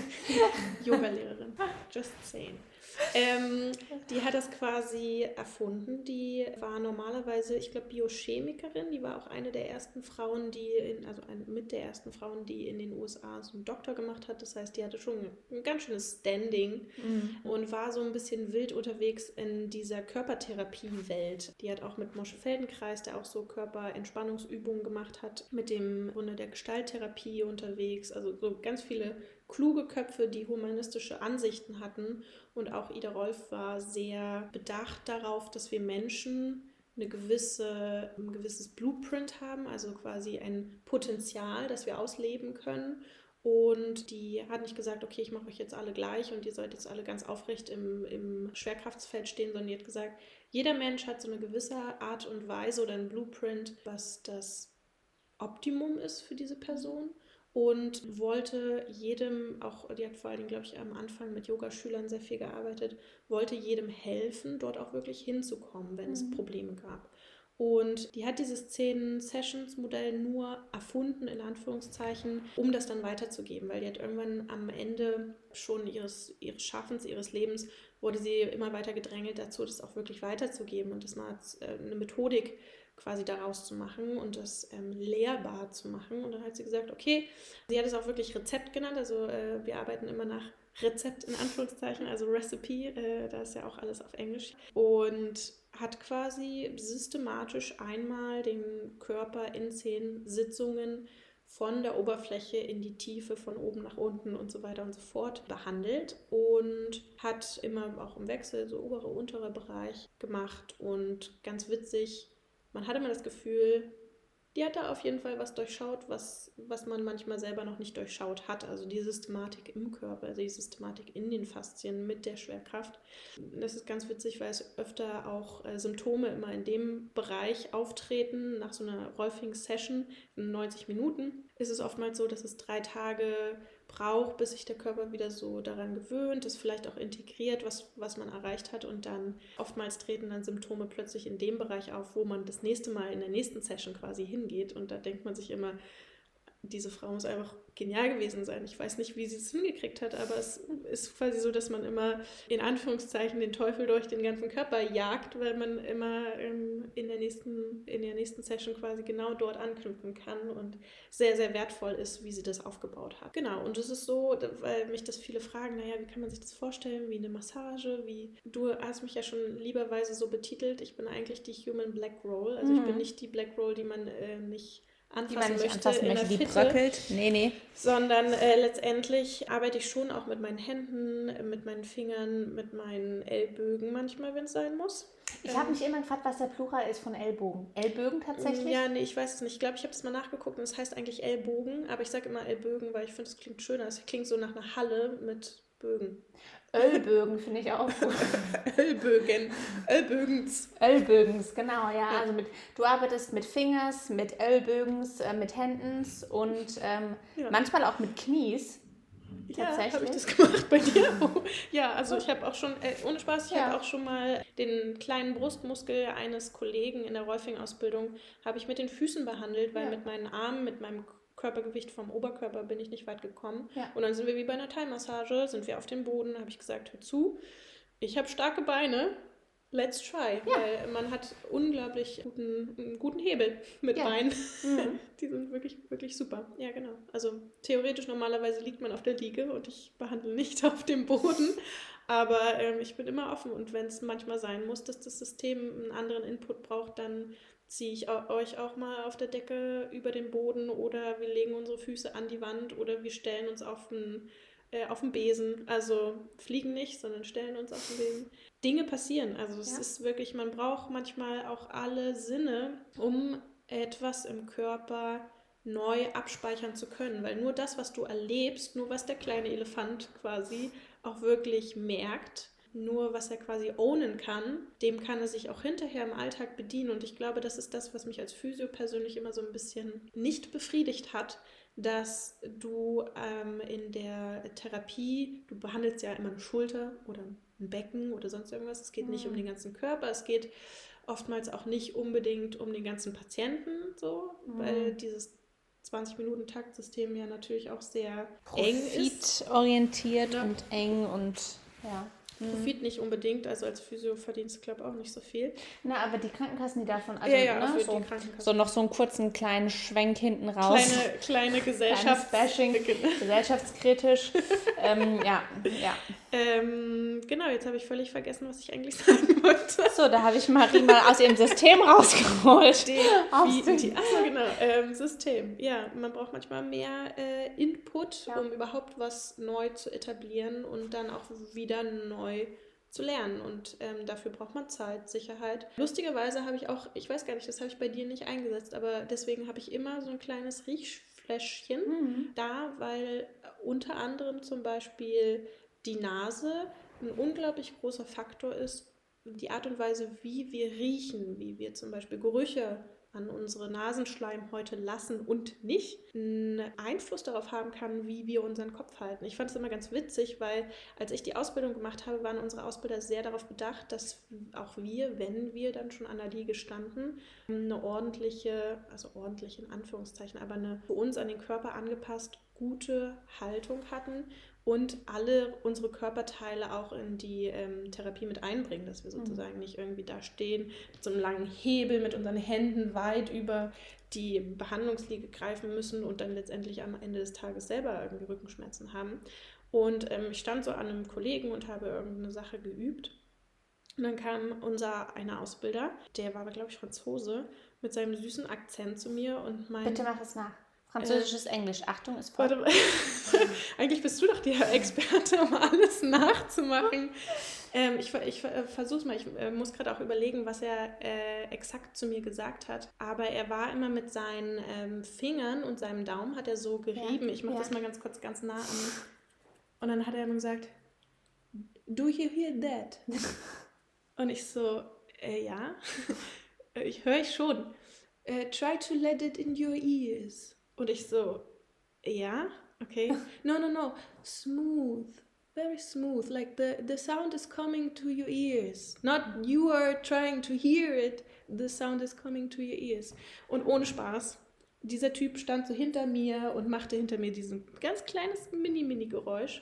[LAUGHS] Yoga-Lehrerin. Just saying. Ähm, die hat das quasi erfunden. Die war normalerweise, ich glaube, Biochemikerin. Die war auch eine der ersten Frauen, die, in, also eine, mit der ersten Frauen, die in den USA so einen Doktor gemacht hat. Das heißt, die hatte schon ein ganz schönes Standing und war so ein bisschen wild unterwegs in dieser Körpertherapie-Welt. Die hat auch mit Mosche Feldenkreis, der auch so Körperentspannungsübungen gemacht hat, mit dem Grunde der Gestalttherapie unterwegs. Also so ganz viele kluge Köpfe, die humanistische Ansichten hatten. Und auch Ida Rolf war sehr bedacht darauf, dass wir Menschen eine gewisse, ein gewisses Blueprint haben, also quasi ein Potenzial, das wir ausleben können. Und die hat nicht gesagt, okay, ich mache euch jetzt alle gleich und ihr sollt jetzt alle ganz aufrecht im, im Schwerkraftsfeld stehen, sondern die hat gesagt, jeder Mensch hat so eine gewisse Art und Weise oder ein Blueprint, was das Optimum ist für diese Person und wollte jedem, auch die hat vor allen Dingen, glaube ich, am Anfang mit Yogaschülern sehr viel gearbeitet, wollte jedem helfen, dort auch wirklich hinzukommen, wenn es Probleme gab. Und die hat dieses 10-Sessions-Modell nur erfunden, in Anführungszeichen, um das dann weiterzugeben, weil die hat irgendwann am Ende schon ihres, ihres Schaffens, ihres Lebens, wurde sie immer weiter gedrängelt dazu, das auch wirklich weiterzugeben und das mal als, äh, eine Methodik quasi daraus zu machen und das ähm, lehrbar zu machen. Und dann hat sie gesagt, okay, sie hat es auch wirklich Rezept genannt, also äh, wir arbeiten immer nach Rezept in Anführungszeichen, also Recipe, äh, da ist ja auch alles auf Englisch. Und hat quasi systematisch einmal den Körper in zehn Sitzungen von der Oberfläche in die Tiefe, von oben nach unten und so weiter und so fort behandelt und hat immer auch im Wechsel so obere, untere Bereich gemacht und ganz witzig, man hatte immer das Gefühl, die hat da auf jeden Fall was durchschaut, was, was man manchmal selber noch nicht durchschaut hat. Also die Systematik im Körper, also die Systematik in den Faszien mit der Schwerkraft. Das ist ganz witzig, weil es öfter auch äh, Symptome immer in dem Bereich auftreten. Nach so einer Rolfing-Session in 90 Minuten ist es oftmals so, dass es drei Tage braucht, bis sich der Körper wieder so daran gewöhnt, das vielleicht auch integriert, was, was man erreicht hat. Und dann oftmals treten dann Symptome plötzlich in dem Bereich auf, wo man das nächste Mal in der nächsten Session quasi hingeht. Und da denkt man sich immer, diese Frau muss einfach genial gewesen sein. Ich weiß nicht, wie sie es hingekriegt hat, aber es ist quasi so, dass man immer in Anführungszeichen den Teufel durch den ganzen Körper jagt, weil man immer ähm, in, der nächsten, in der nächsten Session quasi genau dort anknüpfen kann und sehr, sehr wertvoll ist, wie sie das aufgebaut hat. Genau, und es ist so, weil mich das viele fragen, naja, wie kann man sich das vorstellen, wie eine Massage, wie du hast mich ja schon lieberweise so betitelt, ich bin eigentlich die Human Black Roll, also ich bin nicht die Black Roll, die man äh, nicht anfassen Die man nicht möchte anfassen möchte, die Fitte, bröckelt. Nee, nee. sondern äh, letztendlich arbeite ich schon auch mit meinen Händen, mit meinen Fingern, mit meinen Ellbögen manchmal, wenn es sein muss. Ich habe mich immer gefragt, was der Plural ist von Ellbogen. Ellbögen tatsächlich? Ja, nee, ich weiß es nicht. Ich glaube, ich habe es mal nachgeguckt und es heißt eigentlich Ellbogen, aber ich sage immer Ellbögen, weil ich finde, es klingt schöner. Es klingt so nach einer Halle mit Bögen. Ölbögen finde ich auch gut. [LAUGHS] Ellbögens. Ölbögens, genau, ja. Also mit, du arbeitest mit Fingers, mit Ellbögens, äh, mit Händens und ähm, Ja. manchmal auch mit Knies. Ja, Tatsächlich. habe ich das gemacht bei dir? [LAUGHS] Oh. Ja, also ich habe auch schon, äh, ohne Spaß, ich Ja. habe auch schon mal den kleinen Brustmuskel eines Kollegen in der Rolfing-Ausbildung habe ich mit den Füßen behandelt, weil Ja. mit meinen Armen, mit meinem Körpergewicht vom Oberkörper bin ich nicht weit gekommen. Ja. Und dann sind wir wie bei einer Thai-Massage, sind wir auf dem Boden, habe ich gesagt, hör zu, ich habe starke Beine, let's try. Weil man hat unglaublich guten, einen guten Hebel mit Ja. Beinen. Mhm. [LAUGHS] Die sind wirklich, wirklich super. Ja, genau. Also theoretisch normalerweise liegt man auf der Liege und ich behandle nicht [LAUGHS] auf dem Boden. Aber ähm, ich bin immer offen und wenn es manchmal sein muss, dass das System einen anderen Input braucht, dann ziehe ich euch auch mal auf der Decke über den Boden oder wir legen unsere Füße an die Wand oder wir stellen uns auf den, äh, auf den Besen. Also fliegen nicht, sondern stellen uns auf den Besen. Dinge passieren. Also es Ja. ist wirklich, man braucht manchmal auch alle Sinne, um etwas im Körper neu abspeichern zu können. Weil nur das, was du erlebst, nur was der kleine Elefant quasi auch wirklich merkt, nur was er quasi ownen kann, dem kann er sich auch hinterher im Alltag bedienen. Und ich glaube, das ist das, was mich als Physio persönlich immer so ein bisschen nicht befriedigt hat, dass du ähm, in der Therapie, du behandelst ja immer eine Schulter oder ein Becken oder sonst irgendwas. Es geht mhm. nicht um mhm. den ganzen Körper, es geht oftmals auch nicht unbedingt um den ganzen Patienten, so, mhm. weil dieses 20-Minuten-Taktsystem ja natürlich auch sehr eng ist. Profitorientiert ja. und eng und ja. Profit mhm. nicht unbedingt, also als Physio verdienst du, glaube ich, auch nicht so viel. Na, aber die Krankenkassen, die davon, also ja, ja, ne, so, so, noch so einen kurzen kleinen Schwenk hinten raus. Kleine, kleine Gesellschafts Bashing, [LAUGHS] gesellschaftskritisch. [LAUGHS] ähm, ja, ja. Ähm, genau, jetzt habe ich völlig vergessen, was ich eigentlich [LAUGHS] sagen wollte. So, da habe ich Marie mal aus ihrem System rausgeholt. Die, die, achso, genau, ähm, System. Ja, man braucht manchmal mehr äh, Input, ja. um überhaupt was neu zu etablieren und dann auch wieder neu zu lernen. Und ähm, dafür braucht man Zeit, Sicherheit. Lustigerweise habe ich auch, ich weiß gar nicht, das habe ich bei dir nicht eingesetzt, aber deswegen habe ich immer so ein kleines Riechfläschchen mhm. da, weil unter anderem zum Beispiel die Nase ein unglaublich großer Faktor ist, die Art und Weise, wie wir riechen, wie wir zum Beispiel Gerüche an unsere Nasenschleimhäute lassen und nicht, einen Einfluss darauf haben kann, wie wir unseren Kopf halten. Ich fand es immer ganz witzig, weil als ich die Ausbildung gemacht habe, waren unsere Ausbilder sehr darauf bedacht, dass auch wir, wenn wir dann schon an der Liege standen, eine ordentliche, also ordentlich in Anführungszeichen, aber eine für uns an den Körper angepasst gute Haltung hatten und alle unsere Körperteile auch in die ähm, Therapie mit einbringen, dass wir mhm. sozusagen mhm. nicht irgendwie da stehen mit so einem langen Hebel mit unseren Händen weit über die Behandlungsliege greifen müssen und dann letztendlich am Ende des Tages selber irgendwie Rückenschmerzen haben. Und ähm, ich stand so an einem Kollegen und habe irgendeine Sache geübt. Und dann kam unser einer Ausbilder, der war aber, glaube ich, Franzose, mit seinem süßen Akzent zu mir und meinte. Bitte mach es nach. Französisch ist Englisch. Achtung, ist voll. Warte, [LAUGHS] eigentlich bist du doch der [LAUGHS] Experte, um alles nachzumachen. Ähm, ich ich äh, versuche es mal. Ich äh, muss gerade auch überlegen, was er äh, exakt zu mir gesagt hat. Aber er war immer mit seinen ähm, Fingern und seinem Daumen hat er so gerieben. Ja, ich mache ja. das mal ganz kurz ganz nah an. Und dann hat er immer gesagt, Do you hear that? [LAUGHS] und ich so, äh, ja, ich höre ich schon. Uh, try to let it in your ears. Und ich so, ja, okay. [LAUGHS] No, no, no, smooth, very smooth. Like the, the sound is coming to your ears. Not you are trying to hear it, the sound is coming to your ears. Und ohne Spaß. Dieser Typ stand so hinter mir und machte hinter mir diesen ganz kleines Mini-Mini-Geräusch.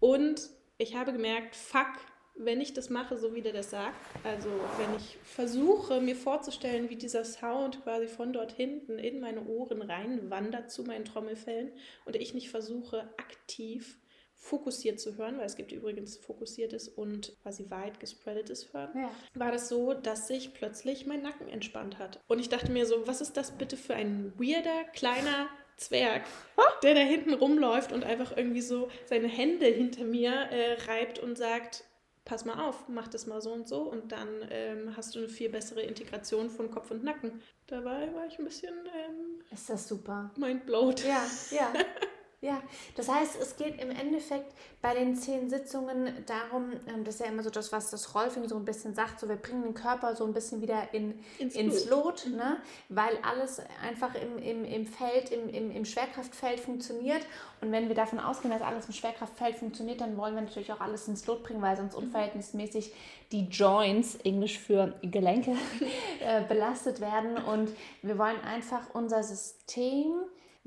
Und ich habe gemerkt, fuck, wenn ich das mache, so wie der das sagt, also wenn ich versuche, mir vorzustellen, wie dieser Sound quasi von dort hinten in meine Ohren reinwandert zu meinen Trommelfällen und ich nicht versuche, aktiv fokussiert zu hören, weil es gibt übrigens fokussiertes und quasi weit gespreadetes Hören, ja. war das so, dass sich plötzlich mein Nacken entspannt hat. Und ich dachte mir so, was ist das bitte für ein weirder, kleiner Zwerg, der da hinten rumläuft und einfach irgendwie so seine Hände hinter mir äh, reibt und sagt, pass mal auf, mach das mal so und so und dann ähm, hast du eine viel bessere Integration von Kopf und Nacken. Dabei war ich ein bisschen. Ähm, ist das super? Mindblowed. Ja, ja. [LAUGHS] Ja, das heißt, es geht im Endeffekt bei den zehn Sitzungen darum, ähm, das ist ja immer so das, was das Rolfing so ein bisschen sagt, so wir bringen den Körper so ein bisschen wieder in, ins, ins Lot, mhm. ne? weil alles einfach im, im, im Feld, im, im, im Schwerkraftfeld funktioniert. Und wenn wir davon ausgehen, dass alles im Schwerkraftfeld funktioniert, dann wollen wir natürlich auch alles ins Lot bringen, weil sonst mhm. unverhältnismäßig die Joints, Englisch für Gelenke, [LAUGHS] äh, belastet werden. Und wir wollen einfach unser System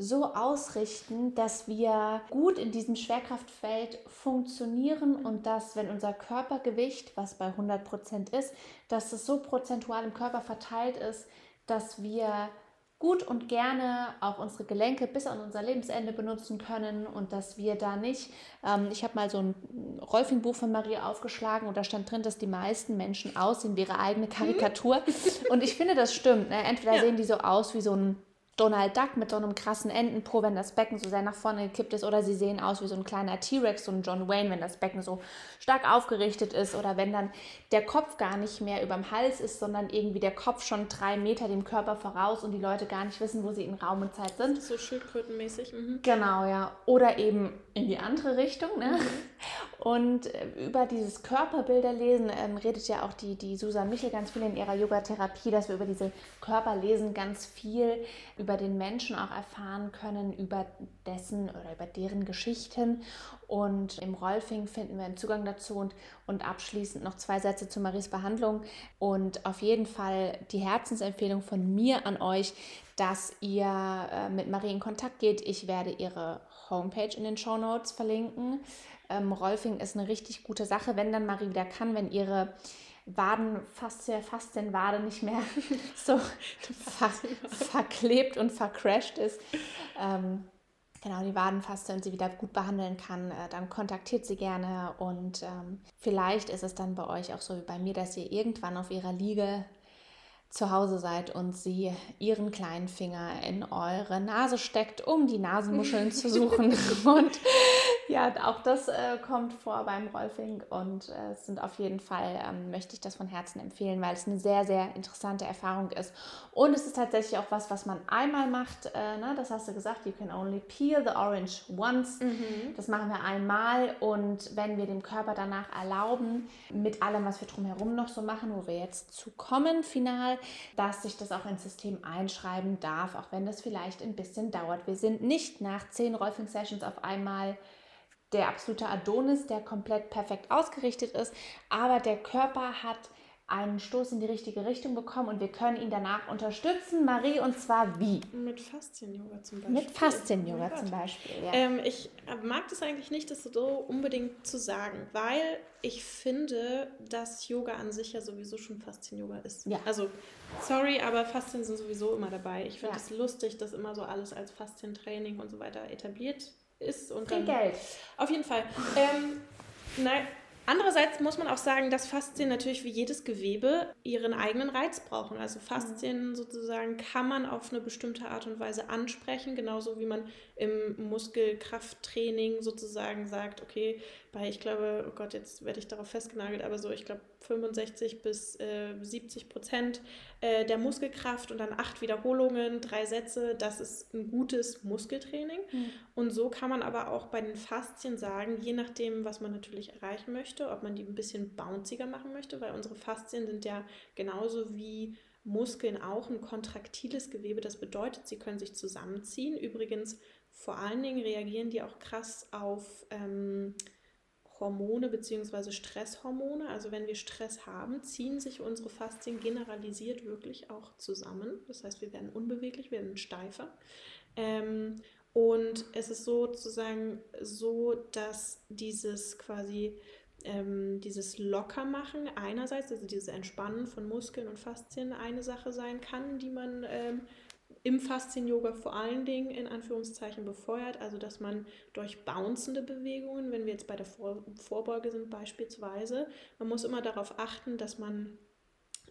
so ausrichten, dass wir gut in diesem Schwerkraftfeld funktionieren und dass, wenn unser Körpergewicht, was bei 100 Prozent ist, dass es so prozentual im Körper verteilt ist, dass wir gut und gerne auch unsere Gelenke bis an unser Lebensende benutzen können und dass wir da nicht, ähm, ich habe mal so ein Rolfing-Buch von Maria aufgeschlagen und da stand drin, dass die meisten Menschen aussehen wie ihre eigene Karikatur und ich finde, das stimmt. Ne? Entweder ja. sehen die so aus wie so ein Donald Duck mit so einem krassen Entenpo, wenn das Becken so sehr nach vorne gekippt ist, oder sie sehen aus wie so ein kleiner T-Rex, so ein John Wayne, wenn das Becken so stark aufgerichtet ist, oder wenn dann der Kopf gar nicht mehr überm Hals ist, sondern irgendwie der Kopf schon drei Meter dem Körper voraus und die Leute gar nicht wissen, wo sie in Raum und Zeit sind. So schildkrötenmäßig. Mhm. Genau, ja. Oder eben in die andere Richtung. Ne? Mhm. Und äh, über dieses Körperbilderlesen ähm, redet ja auch die, die Susan Michel ganz viel in ihrer Yoga-Therapie, dass wir über diese Körperlesen ganz viel über den Menschen auch erfahren können, über dessen oder über deren Geschichten. Und im Rolfing finden wir einen Zugang dazu und, und abschließend noch zwei Sätze zu Maries Behandlung. Und auf jeden Fall die Herzensempfehlung von mir an euch, dass ihr äh, mit Marie in Kontakt geht. Ich werde ihre Homepage in den Show Notes verlinken. Ähm, Rolfing ist eine richtig gute Sache, wenn dann Marie wieder kann, wenn ihre Waden fast sehr fast den Wade nicht mehr [LAUGHS] so ver verklebt und vercrashed ist. Ähm, genau die Wadenfaste und sie wieder gut behandeln kann, äh, dann kontaktiert sie gerne und ähm, vielleicht ist es dann bei euch auch so wie bei mir, dass ihr irgendwann auf ihrer Liege zu Hause seid und sie ihren kleinen Finger in eure Nase steckt, um die Nasenmuscheln zu suchen. [LAUGHS] Und ja, auch das äh, kommt vor beim Rolfing und äh, sind auf jeden Fall, ähm, möchte ich das von Herzen empfehlen, weil es eine sehr, sehr interessante Erfahrung ist. Und es ist tatsächlich auch was, was man einmal macht. Äh, ne? Das hast du gesagt, you can only peel the orange once. Mhm. Das machen wir einmal und wenn wir dem Körper danach erlauben, mit allem, was wir drumherum noch so machen, wo wir jetzt zu kommen, final, dass sich das auch ins System einschreiben darf, auch wenn das vielleicht ein bisschen dauert. Wir sind nicht nach zehn Rolfing-Sessions auf einmal der absolute Adonis, der komplett perfekt ausgerichtet ist, aber der Körper hat einen Stoß in die richtige Richtung bekommen und wir können ihn danach unterstützen. Marie, und zwar wie? Mit Faszien-Yoga zum Beispiel. Mit Faszien-Yoga oh zum Beispiel, ja. Ähm, ich mag das eigentlich nicht, das so unbedingt zu sagen, weil ich finde, dass Yoga an sich ja sowieso schon Faszien-Yoga ist. Ja. Also, sorry, aber Faszien sind sowieso immer dabei. Ich finde es ja. lustig, dass immer so alles als Faszien-Training und so weiter etabliert ist. Und Viel Geld. Auf jeden Fall. Ähm, nein, Andererseits muss man auch sagen, dass Faszien natürlich wie jedes Gewebe ihren eigenen Reiz brauchen. Also Faszien mhm. sozusagen kann man auf eine bestimmte Art und Weise ansprechen, genauso wie man im Muskelkrafttraining sozusagen sagt, okay, bei, ich glaube, oh Gott, jetzt werde ich darauf festgenagelt, aber so, ich glaube, 65 bis äh, 70 Prozent äh, der Muskelkraft und dann acht Wiederholungen, drei Sätze, das ist ein gutes Muskeltraining. Mhm. Und so kann man aber auch bei den Faszien sagen, je nachdem, was man natürlich erreichen möchte, ob man die ein bisschen bounciger machen möchte, weil unsere Faszien sind ja genauso wie Muskeln auch ein kontraktiles Gewebe. Das bedeutet, sie können sich zusammenziehen. Übrigens, vor allen Dingen reagieren die auch krass auf ähm, Hormone bzw. Stresshormone. Also wenn wir Stress haben, ziehen sich unsere Faszien generalisiert wirklich auch zusammen. Das heißt, wir werden unbeweglich, wir werden steifer. Ähm, und es ist sozusagen so, dass dieses quasi ähm, dieses Lockermachen einerseits, also dieses Entspannen von Muskeln und Faszien eine Sache sein kann, die man ähm, im Faszien-Yoga vor allen Dingen in Anführungszeichen befeuert, also dass man durch bouncende Bewegungen, wenn wir jetzt bei der Vor Vorbeuge sind beispielsweise, man muss immer darauf achten, dass man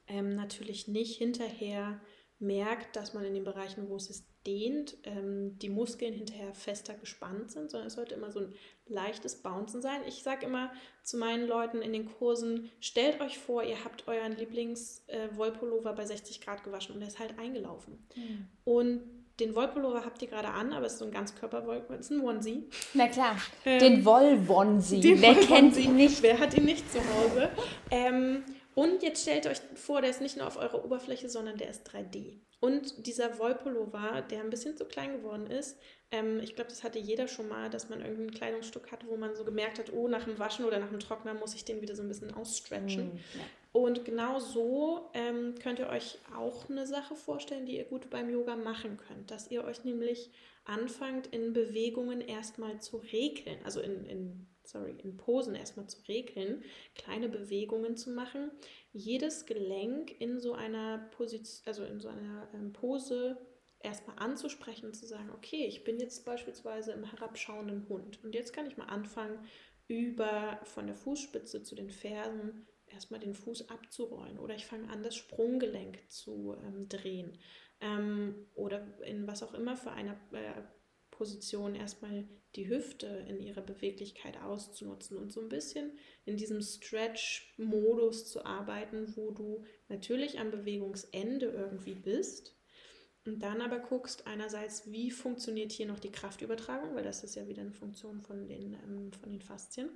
ähm, natürlich nicht hinterher merkt, dass man in den Bereichen, wo es ist, dehnt, ähm, die Muskeln hinterher fester gespannt sind, sondern es sollte immer so ein leichtes Bouncen sein. Ich sage immer zu meinen Leuten in den Kursen, stellt euch vor, ihr habt euren Lieblings-Wollpullover äh, bei 60 Grad gewaschen und er ist halt eingelaufen. Mhm. Und den Wollpullover habt ihr gerade an, aber es ist so ein Ganzkörperwollpullover, es ist ein Onesie. Na klar, ähm, den Woll-Onesie, wer Woll kennt ihn nicht? Wer hat ihn nicht zu Hause? ähm, und jetzt stellt euch vor, der ist nicht nur auf eurer Oberfläche, sondern der ist 3D. Und dieser Wollpullover, der ein bisschen zu klein geworden ist, ähm, ich glaube, das hatte jeder schon mal, dass man irgendein Kleidungsstück hatte, wo man so gemerkt hat, oh, nach dem Waschen oder nach dem Trockner muss ich den wieder so ein bisschen ausstretchen. Ja. Und genau so ähm, könnt ihr euch auch eine Sache vorstellen, die ihr gut beim Yoga machen könnt, dass ihr euch nämlich anfangt, in Bewegungen erstmal zu regeln, also in, in sorry, in Posen erstmal zu regeln, kleine Bewegungen zu machen, jedes Gelenk in so einer Position, also in so einer ähm, Pose erstmal anzusprechen und zu sagen, okay, ich bin jetzt beispielsweise im herabschauenden Hund und jetzt kann ich mal anfangen, über von der Fußspitze zu den Fersen erstmal den Fuß abzurollen oder ich fange an, das Sprunggelenk zu ähm, drehen ähm, oder in was auch immer für eine äh, Position erstmal die Hüfte in ihrer Beweglichkeit auszunutzen und so ein bisschen in diesem Stretch-Modus zu arbeiten, wo du natürlich am Bewegungsende irgendwie bist und dann aber guckst einerseits, wie funktioniert hier noch die Kraftübertragung, weil das ist ja wieder eine Funktion von den, ähm, von den Faszien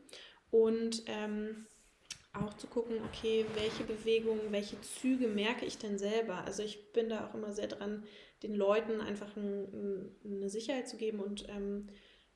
und ähm, auch zu gucken, okay, welche Bewegungen, welche Züge merke ich denn selber? Also ich bin da auch immer sehr dran, den Leuten einfach ein, eine Sicherheit zu geben und ähm,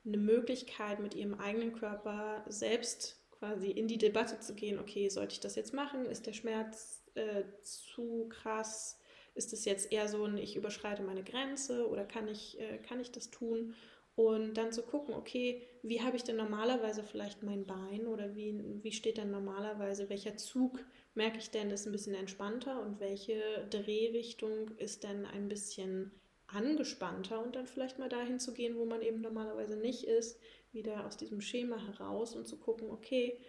eine Möglichkeit mit ihrem eigenen Körper selbst quasi in die Debatte zu gehen, okay, sollte ich das jetzt machen? Ist der Schmerz äh, zu krass? Ist es jetzt eher so ein, ich überschreite meine Grenze oder kann ich, äh, kann ich das tun? Und dann zu gucken, okay, wie habe ich denn normalerweise vielleicht mein Bein oder wie, wie steht denn normalerweise, welcher Zug merke ich denn, ist ein bisschen entspannter und welche Drehrichtung ist denn ein bisschen angespannter und dann vielleicht mal dahin zu gehen, wo man eben normalerweise nicht ist, wieder aus diesem Schema heraus und zu gucken, okay,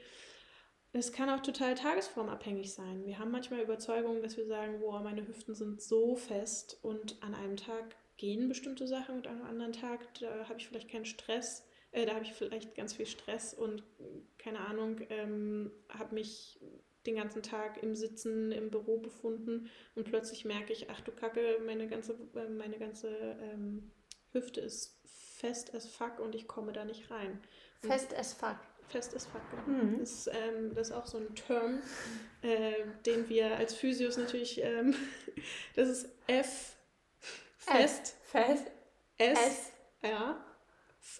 es kann auch total tagesformabhängig sein. Wir haben manchmal Überzeugungen, dass wir sagen, boah, meine Hüften sind so fest und an einem Tag gehen bestimmte Sachen und an einem anderen Tag, da habe ich vielleicht keinen Stress, äh, da habe ich vielleicht ganz viel Stress und keine Ahnung, ähm, habe mich den ganzen Tag im Sitzen im Büro befunden und plötzlich merke ich, ach du Kacke, meine ganze, äh, meine ganze ähm, Hüfte ist fest as fuck und ich komme da nicht rein. Fest as fuck. Fest as fuck, genau. Mhm. Das, ähm, das, ist auch so ein Term, äh, den wir als Physios natürlich, ähm, [LAUGHS] das ist F, fest, fest, S, S, ja,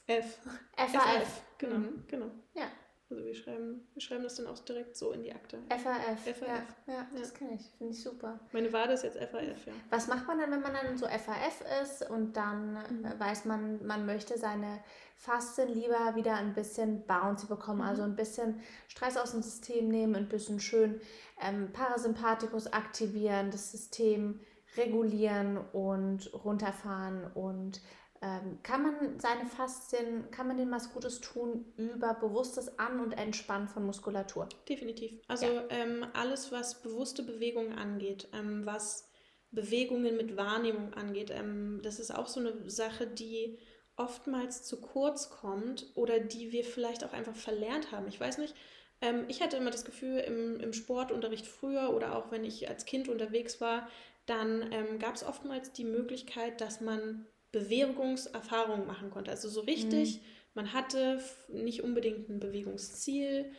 F. FAF. Genau, mhm. genau. Ja. Also wir schreiben, wir schreiben das dann auch direkt so in die Akte. FAF. FAF. Ja, ja das kenne ich. Finde ich super. Meine Wade ist jetzt FAF, ja. Was macht man dann, wenn man dann so FAF ist und dann mhm. Äh, weiß man, man möchte seine Fasten lieber wieder ein bisschen Bouncy bekommen, mhm. also ein bisschen Stress aus dem System nehmen, ein bisschen schön ähm, Parasympathikus aktivieren, das System regulieren und runterfahren und ähm, kann man seine Faszien, kann man denen was Gutes tun über bewusstes An- und Entspannen von Muskulatur? Definitiv. Also ja. ähm, alles, was bewusste Bewegungen angeht, ähm, was Bewegungen mit Wahrnehmung angeht, ähm, das ist auch so eine Sache, die oftmals zu kurz kommt oder die wir vielleicht auch einfach verlernt haben. Ich weiß nicht, ähm, ich hatte immer das Gefühl, im, im Sportunterricht früher oder auch wenn ich als Kind unterwegs war, dann ähm, gab es oftmals die Möglichkeit, dass man Bewegungserfahrungen machen konnte. Also so richtig, mhm. man hatte nicht unbedingt ein Bewegungsziel.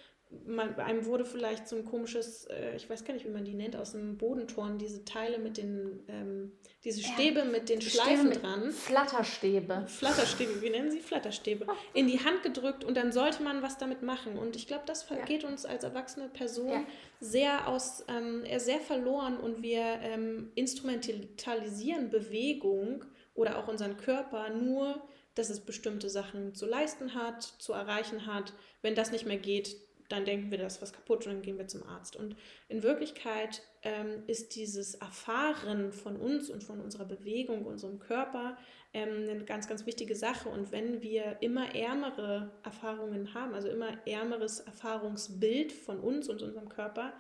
Man, einem wurde vielleicht so ein komisches, äh, ich weiß gar nicht, wie man die nennt, aus dem Bodentorn, diese Teile mit den, ähm, diese Stäbe ja, mit den Schleifen dran. Flatterstäbe. Flatterstäbe, wie nennen sie Flatterstäbe? In die Hand gedrückt und dann sollte man was damit machen. Und ich glaube, das ja. geht uns als erwachsene Person ja. sehr aus, ähm, sehr verloren und wir ähm, instrumentalisieren Bewegung oder auch unseren Körper nur, dass es bestimmte Sachen zu leisten hat, zu erreichen hat. Wenn das nicht mehr geht, dann denken wir, da ist was kaputt und dann gehen wir zum Arzt. Und in Wirklichkeit ähm, ist dieses Erfahren von uns und von unserer Bewegung, unserem Körper ähm, eine ganz, ganz wichtige Sache. Und wenn wir immer ärmere Erfahrungen haben, also immer ärmeres Erfahrungsbild von uns und unserem Körper,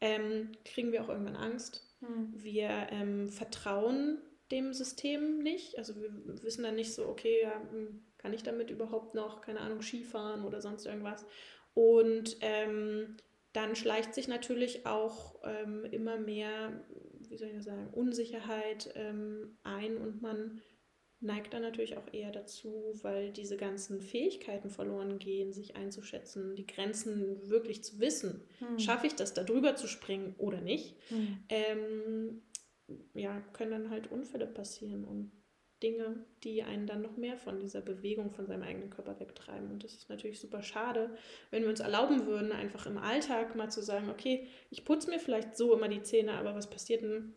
ähm, kriegen wir auch irgendwann Angst. Hm. Wir ähm, vertrauen dem System nicht. Also wir wissen dann nicht so, okay, ja, hm, kann ich damit überhaupt noch, keine Ahnung, Skifahren oder sonst irgendwas. Und ähm, dann schleicht sich natürlich auch ähm, immer mehr, wie soll ich das sagen, Unsicherheit ähm, ein und man neigt dann natürlich auch eher dazu, weil diese ganzen Fähigkeiten verloren gehen, sich einzuschätzen, die Grenzen wirklich zu wissen. Hm. Schaffe ich das, da drüber zu springen oder nicht? Hm. Ähm, ja, können dann halt Unfälle passieren und Dinge, die einen dann noch mehr von dieser Bewegung, von seinem eigenen Körper wegtreiben. Und das ist natürlich super schade, wenn wir uns erlauben würden, einfach im Alltag mal zu sagen, okay, ich putze mir vielleicht so immer die Zähne, aber was passiert denn,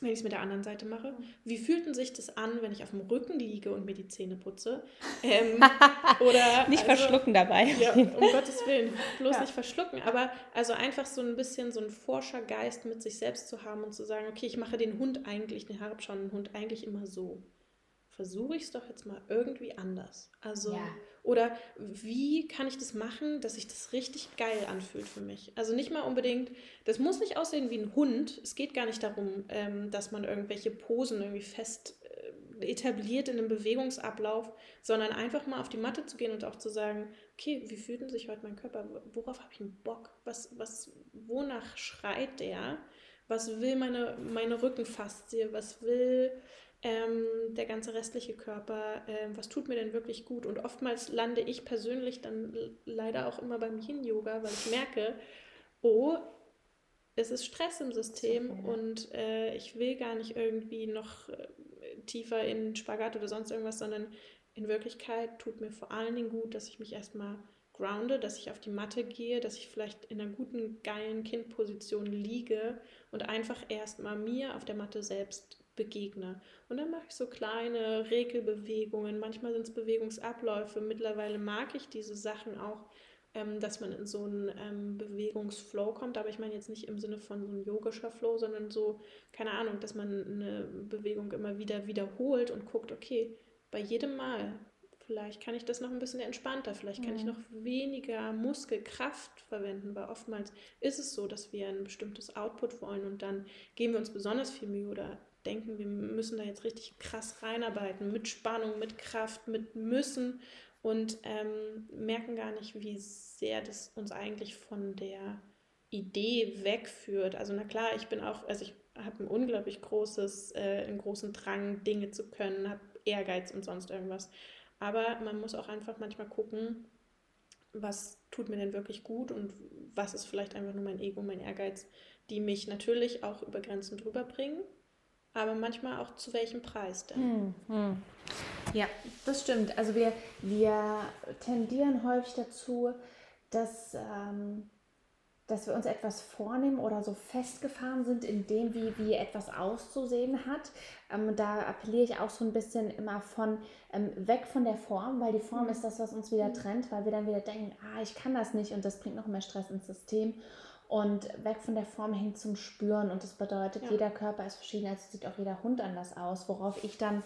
wenn ich es mit der anderen Seite mache. Wie fühlt denn sich das an, wenn ich auf dem Rücken liege und mir die Zähne putze? Ähm, [LAUGHS] oder nicht also, verschlucken dabei. Ja, um Gottes Willen, bloß ja. nicht verschlucken. Aber also einfach so ein bisschen so einen Forschergeist mit sich selbst zu haben und zu sagen, okay, ich mache den Hund eigentlich, den herabschauenden Hund eigentlich immer so versuche ich es doch jetzt mal irgendwie anders. Also, ja. oder wie kann ich das machen, dass sich das richtig geil anfühlt für mich? Also nicht mal unbedingt, das muss nicht aussehen wie ein Hund. Es geht gar nicht darum, ähm, dass man irgendwelche Posen irgendwie fest äh, etabliert in einem Bewegungsablauf, sondern einfach mal auf die Matte zu gehen und auch zu sagen, okay, wie fühlt denn sich heute mein Körper? Worauf habe ich einen Bock? Was, was, wonach schreit der? Was will meine, meine Rückenfaszie? Was will ähm, der ganze restliche Körper, äh, was tut mir denn wirklich gut? Und oftmals lande ich persönlich dann leider auch immer beim Yin-Yoga, weil ich merke, oh, es ist Stress im System okay. und äh, ich will gar nicht irgendwie noch äh, tiefer in Spagat oder sonst irgendwas, sondern in Wirklichkeit tut mir vor allen Dingen gut, dass ich mich erstmal grounde, dass ich auf die Matte gehe, dass ich vielleicht in einer guten, geilen Kindposition liege und einfach erstmal mir auf der Matte selbst begegne. Und dann mache ich so kleine Regelbewegungen, manchmal sind es Bewegungsabläufe. Mittlerweile mag ich diese Sachen auch, ähm, dass man in so einen ähm, Bewegungsflow kommt, aber ich meine jetzt nicht im Sinne von so ein yogischer Flow, sondern so, keine Ahnung, dass man eine Bewegung immer wieder wiederholt und guckt, okay, bei jedem Mal, vielleicht kann ich das noch ein bisschen entspannter, vielleicht kann mhm. ich noch weniger Muskelkraft verwenden, weil oftmals ist es so, dass wir ein bestimmtes Output wollen und dann geben wir uns besonders viel Mühe oder denken, wir müssen da jetzt richtig krass reinarbeiten, mit Spannung, mit Kraft, mit Müssen und ähm, merken gar nicht, wie sehr das uns eigentlich von der Idee wegführt. Also na klar, ich bin auch, also ich habe ein unglaublich großes, äh, einen großen Drang, Dinge zu können, habe Ehrgeiz und sonst irgendwas. Aber man muss auch einfach manchmal gucken, was tut mir denn wirklich gut und was ist vielleicht einfach nur mein Ego, mein Ehrgeiz, die mich natürlich auch über Grenzen drüber bringen aber manchmal auch zu welchem Preis denn? Hm, hm. Ja, das stimmt. Also wir, wir tendieren häufig dazu, dass, ähm, dass wir uns etwas vornehmen oder so festgefahren sind in dem, wie, wie etwas auszusehen hat. Ähm, da appelliere ich auch so ein bisschen immer von ähm, weg von der Form, weil die Form mhm. ist das, was uns wieder hm. trennt, weil wir dann wieder denken, ah, ich kann das nicht und das bringt noch mehr Stress ins System und weg von der Form hin zum Spüren. Und das bedeutet, ja. jeder Körper ist verschieden, also sieht auch jeder Hund anders aus. Worauf ich dann